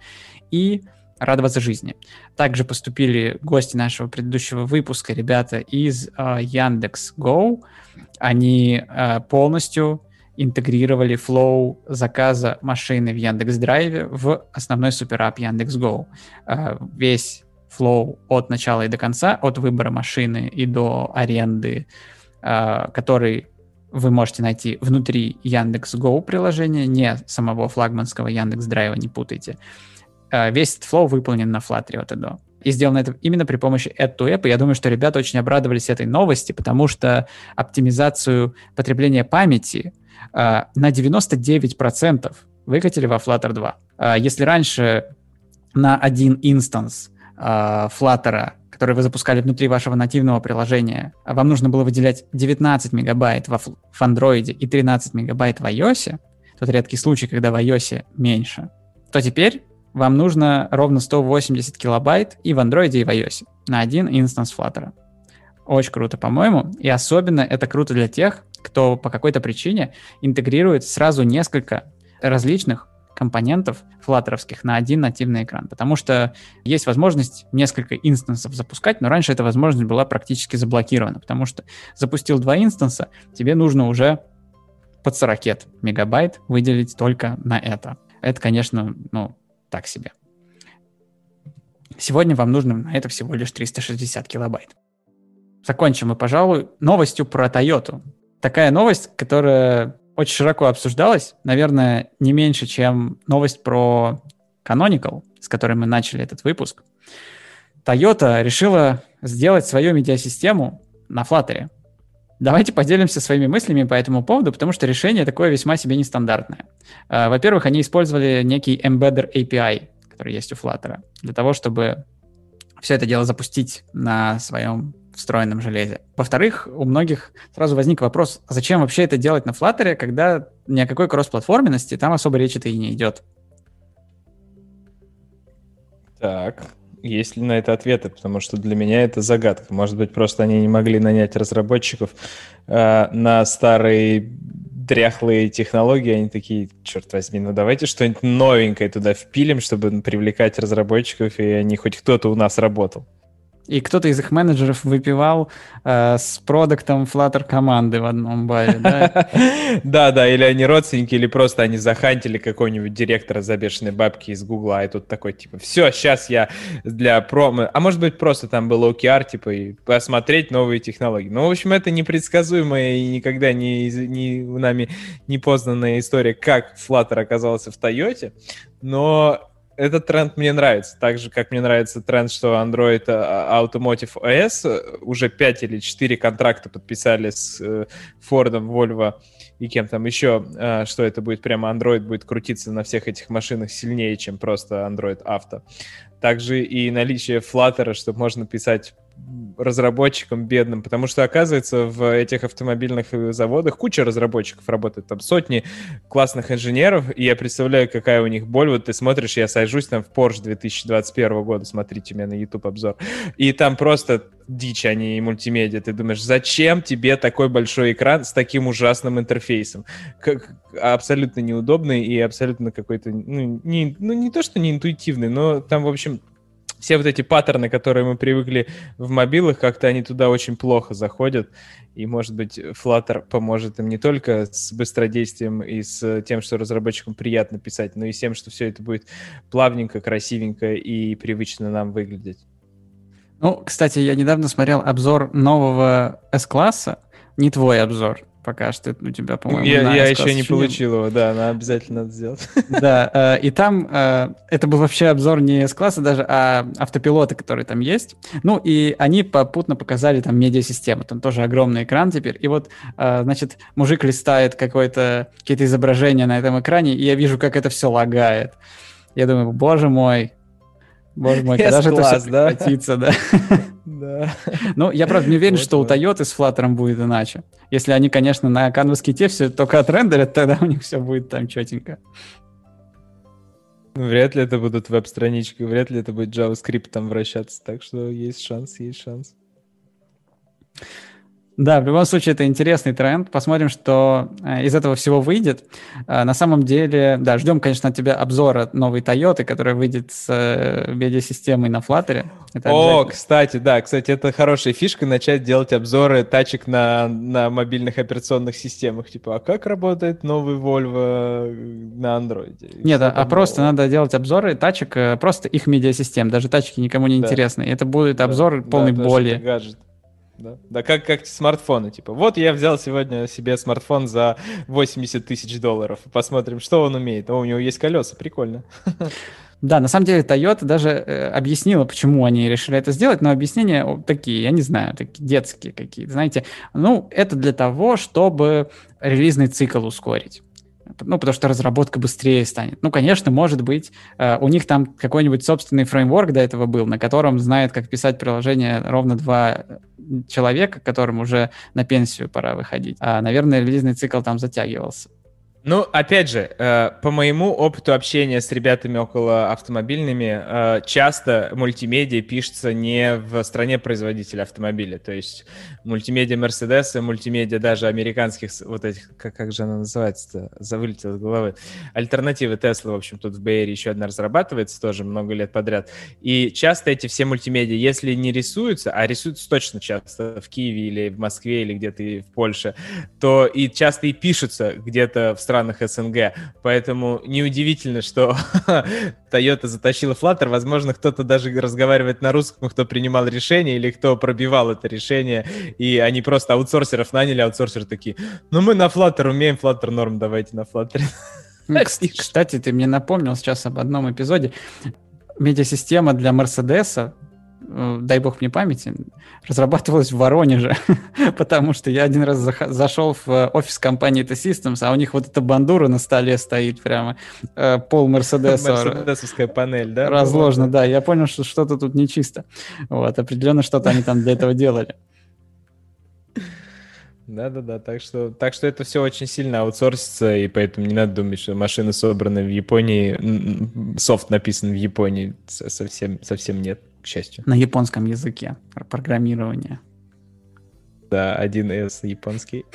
S1: И радоваться жизни. Также поступили гости нашего предыдущего выпуска, ребята из uh, Яндекс.Го. Они uh, полностью интегрировали flow заказа машины в Яндекс Драйве в основной super app Яндекс.Го. Э, весь flow от начала и до конца, от выбора машины и до аренды, э, который вы можете найти внутри Яндекс.Го приложения, не самого флагманского Яндекс Драйва, не путайте. Э, весь этот flow выполнен на Flutter от и до. И сделано это именно при помощи Add to App. И я думаю, что ребята очень обрадовались этой новости, потому что оптимизацию потребления памяти э, на 99% выкатили во Flutter 2. Э, если раньше на один instance э, Flutter, который вы запускали внутри вашего нативного приложения, вам нужно было выделять 19 мегабайт в, в Android и 13 мегабайт в iOS, тот редкий случай, когда в iOS меньше – то теперь вам нужно ровно 180 килобайт и в Android, и в iOS на один instance Flutter. Очень круто, по-моему. И особенно это круто для тех, кто по какой-то причине интегрирует сразу несколько различных компонентов флаттеровских на один нативный экран, потому что есть возможность несколько инстансов запускать, но раньше эта возможность была практически заблокирована, потому что запустил два инстанса, тебе нужно уже под 40 мегабайт выделить только на это. Это, конечно, ну, так себе. Сегодня вам нужно на это всего лишь 360 килобайт. Закончим мы, пожалуй, новостью про Toyota. Такая новость, которая очень широко обсуждалась, наверное, не меньше, чем новость про Canonical, с которой мы начали этот выпуск. Toyota решила сделать свою медиасистему на Flutter. Давайте поделимся своими мыслями по этому поводу, потому что решение такое весьма себе нестандартное. А, во-первых, они использовали некий Embedder API, который есть у Flutter, для того, чтобы все это дело запустить на своем встроенном железе. Во-вторых, у многих сразу возник вопрос, а зачем вообще это делать на Flutter, когда ни о какой кроссплатформенности там особо речи-то и не идет.
S5: Так, есть ли на это ответы? Потому что для меня это загадка. Может быть, просто они не могли нанять разработчиков э, на старые дряхлые технологии, они такие, черт возьми, ну давайте что-нибудь новенькое туда впилим, чтобы привлекать разработчиков, и они хоть кто-то у нас работал.
S1: И кто-то из их менеджеров выпивал э, с продуктом Flutter команды в одном баре, да?
S5: Да, да, или они родственники, или просто они захантили какого-нибудь директора за бешеные бабки из Гугла, и тут такой, типа, все, сейчас я для промо... А может быть, просто там был OKR, типа, и посмотреть новые технологии. Ну, в общем, это непредсказуемая и никогда не, не нами не познанная история, как Flutter оказался в Тойоте, но этот тренд мне нравится. Так же, как мне нравится тренд, что Android а, Automotive OS э, уже 5 или 4 контракта подписали с э, Ford, Volvo и кем там еще, э, что это будет прямо Android будет крутиться на всех этих машинах сильнее, чем просто Android Auto. Также и наличие Flutter, чтобы можно писать разработчикам бедным, потому что, оказывается, в этих автомобильных заводах куча разработчиков работает, там сотни классных инженеров, и я представляю, какая у них боль. Вот ты смотришь, я сажусь там в Porsche 2021 года, смотрите меня на YouTube обзор, и там просто дичь, а не мультимедиа. Ты думаешь, зачем тебе такой большой экран с таким ужасным интерфейсом? Как, абсолютно неудобный и абсолютно какой-то, ну не, ну, не то, что не интуитивный, но там, в общем, все вот эти паттерны, которые мы привыкли в мобилах, как-то они туда очень плохо заходят. И, может быть, Flutter поможет им не только с быстродействием и с тем, что разработчикам приятно писать, но и с тем, что все это будет плавненько, красивенько и привычно нам выглядеть.
S1: Ну, кстати, я недавно смотрел обзор нового S-класса, не твой обзор, пока что у тебя, по-моему,
S5: Я, я еще не получил его, да, но обязательно надо сделать.
S1: Да, э, и там э, это был вообще обзор не S-класса даже, а автопилоты, которые там есть. Ну, и они попутно показали там медиасистему, там тоже огромный экран теперь. И вот, э, значит, мужик листает какое-то, какие-то изображения на этом экране, и я вижу, как это все лагает. Я думаю, боже мой, Боже мой, когда же это все прекратится, да? Да. Ну, я, правда, не уверен, что у Toyota с Flutter будет иначе. Если они, конечно, на Canvas ките все только отрендерят, тогда у них все будет там четенько.
S5: Ну, вряд ли это будут веб-странички, вряд ли это будет JavaScript там вращаться, так что есть шанс, есть шанс.
S1: Да, в любом случае это интересный тренд. Посмотрим, что э, из этого всего выйдет. Э, на самом деле, да, ждем, конечно, от тебя обзора новой Toyota, которая выйдет с э, медиасистемой на Flutter.
S5: Это О, кстати, да, кстати, это хорошая фишка начать делать обзоры тачек на, на мобильных операционных системах. Типа, а как работает новый Volvo на Android?
S1: Нет, а, а просто надо делать обзоры тачек, просто их медиасистем. Даже тачки никому не да. интересны. Это будет обзор да, полной да, боли. Гаджет.
S5: Да, да как, как смартфоны, типа, вот я взял сегодня себе смартфон за 80 тысяч долларов, посмотрим, что он умеет. О, у него есть колеса, прикольно.
S1: Да, на самом деле Toyota даже э, объяснила, почему они решили это сделать, но объяснения такие, я не знаю, такие детские какие-то, знаете. Ну, это для того, чтобы релизный цикл ускорить ну, потому что разработка быстрее станет. Ну, конечно, может быть, э, у них там какой-нибудь собственный фреймворк до этого был, на котором знает, как писать приложение ровно два человека, которым уже на пенсию пора выходить. А, наверное, релизный цикл там затягивался.
S5: Ну, опять же, э, по моему опыту общения с ребятами около автомобильными, э, часто мультимедиа пишется не в стране производителя автомобиля. То есть мультимедиа Мерседеса, мультимедиа даже американских, вот этих, как, как же она называется-то, завылетела из головы. Альтернативы Тесла, в общем, тут в Бэйре еще одна разрабатывается тоже много лет подряд. И часто эти все мультимедиа, если не рисуются, а рисуются точно часто в Киеве или в Москве или где-то в Польше, то и часто и пишутся где-то в странах странах СНГ. Поэтому неудивительно, что Toyota затащила Flutter. Возможно, кто-то даже разговаривает на русском, кто принимал решение или кто пробивал это решение. И они просто аутсорсеров наняли, аутсорсеры такие, ну мы на Flutter умеем, Flutter норм, давайте на Flutter.
S1: Кстати, ты мне напомнил сейчас об одном эпизоде. Медиасистема для Мерседеса дай бог мне памяти, разрабатывалась в Воронеже, потому что я один раз зашел в офис компании T-Systems, а у них вот эта бандура на столе стоит прямо, э, пол Мерседеса.
S5: Мерседесовская панель, да?
S1: Разложена, да. Я понял, что что-то тут нечисто. Вот, определенно что-то они там для этого делали.
S5: Да-да-да, так что, так что это все очень сильно аутсорсится, и поэтому не надо думать, что машины собраны в Японии, софт написан в Японии, совсем, совсем нет к счастью.
S1: На японском языке программирование.
S5: Да, 1С японский.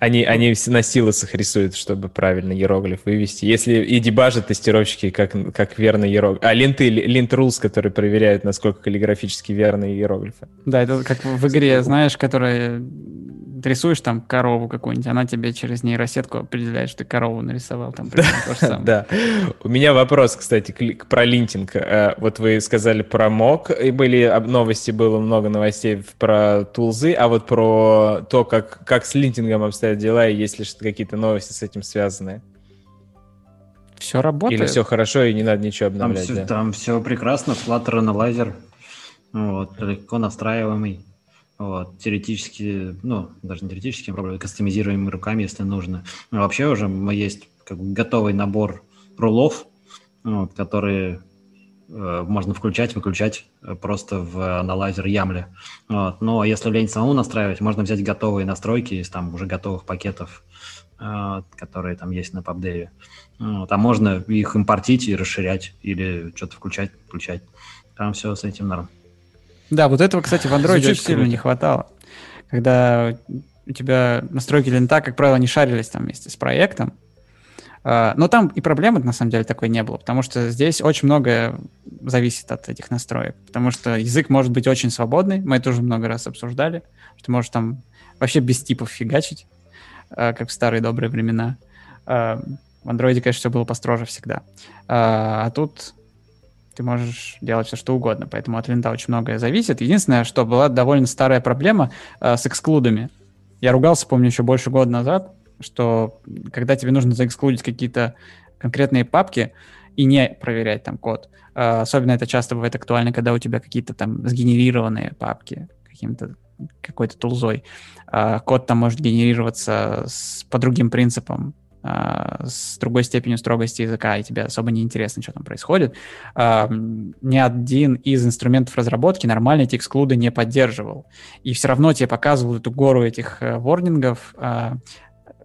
S5: Они, они на силосах рисуют, чтобы правильно иероглиф вывести. Если и дебажат тестировщики, как, как верно иероглиф. А ленты, лент rules, которые проверяют, насколько каллиграфически верные иероглифы.
S1: Да, это как в игре, знаешь, которая ты рисуешь там корову какую-нибудь, она тебе через нейросетку определяет, что ты корову нарисовал. Там
S5: Да. У меня вопрос, кстати, про линтинг. Э, вот вы сказали про мок, и были новости, было много новостей про тулзы, а вот про то, как, как с линтингом обстоят дела, и есть ли какие-то новости с этим связанные?
S1: Все работает.
S5: Или все хорошо, и не надо ничего обновлять?
S3: Там, все, там все прекрасно, Flutter аналайзер, вот, легко настраиваемый. Вот, теоретически, ну, даже не теоретически, а кастомизируемыми руками, если нужно. Но вообще уже есть как бы готовый набор рулов, вот, которые э, можно включать, выключать э, просто в аналайзер Ямле. Вот. Но если лень самому настраивать, можно взять готовые настройки из там уже готовых пакетов, э, которые там есть на PubDev. Вот. А можно их импортить и расширять или что-то включать, включать. Там все с этим норм.
S1: Да, вот этого, кстати, в Android очень сильно не хватало. Когда у тебя настройки лента, как правило, не шарились там вместе с проектом. А, но там и проблемы, на самом деле, такой не было, потому что здесь очень многое зависит от этих настроек. Потому что язык может быть очень свободный, мы это уже много раз обсуждали, что можешь там вообще без типов фигачить, а, как в старые добрые времена. А, в андроиде, конечно, все было построже всегда. А тут ты можешь делать все, что угодно. Поэтому от винта очень многое зависит. Единственное, что была довольно старая проблема э, с эксклудами. Я ругался, помню, еще больше года назад, что когда тебе нужно заэксклудить какие-то конкретные папки и не проверять там код, э, особенно это часто бывает актуально, когда у тебя какие-то там сгенерированные папки каким-то какой-то тулзой. Э, код там может генерироваться с, по другим принципам, с другой степенью строгости языка, и тебе особо не интересно, что там происходит. А, ни один из инструментов разработки нормально эти эксклуды не поддерживал. И все равно тебе показывал эту гору этих э, ворнингов, а,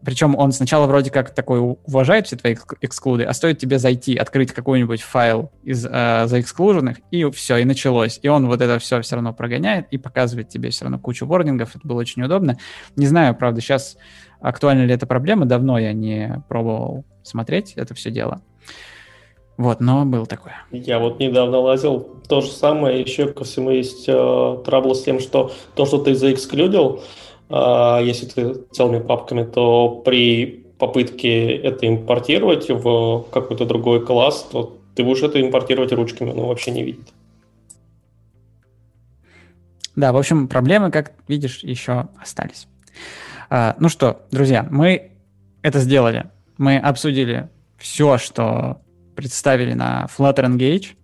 S1: причем он сначала вроде как такой уважает все твои эксклуды, а стоит тебе зайти, открыть какой-нибудь файл из э, заэксклуженных, и все, и началось. И он вот это все все равно прогоняет и показывает тебе все равно кучу ворнингов. Это было очень удобно. Не знаю, правда, сейчас актуальна ли эта проблема. Давно я не пробовал смотреть это все дело. Вот, но был такое.
S6: Я вот недавно лазил. То же самое, еще ко всему есть э, трабл с тем, что то, что ты заэксклюдил, э, если ты целыми папками, то при попытке это импортировать в какой-то другой класс, то ты будешь это импортировать ручками, но вообще не видит.
S1: Да, в общем, проблемы, как видишь, еще остались. А, ну что, друзья, мы это сделали. Мы обсудили все, что представили на Flutter Engage.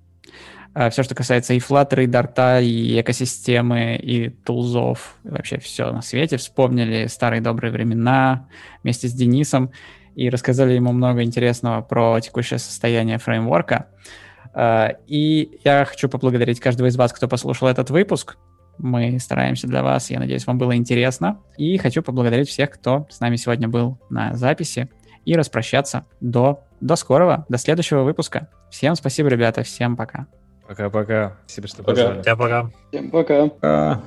S1: А, все, что касается и Flutter, и Dart, и экосистемы, и тулзов, и вообще все на свете. Вспомнили старые добрые времена вместе с Денисом и рассказали ему много интересного про текущее состояние фреймворка. А, и я хочу поблагодарить каждого из вас, кто послушал этот выпуск. Мы стараемся для вас. Я надеюсь, вам было интересно. И хочу поблагодарить всех, кто с нами сегодня был на записи. И распрощаться до, до скорого, до следующего выпуска. Всем спасибо, ребята. Всем пока.
S5: Пока-пока. Спасибо, что
S6: Пока.
S5: позвали.
S2: Всем пока.
S4: Всем пока.
S3: А,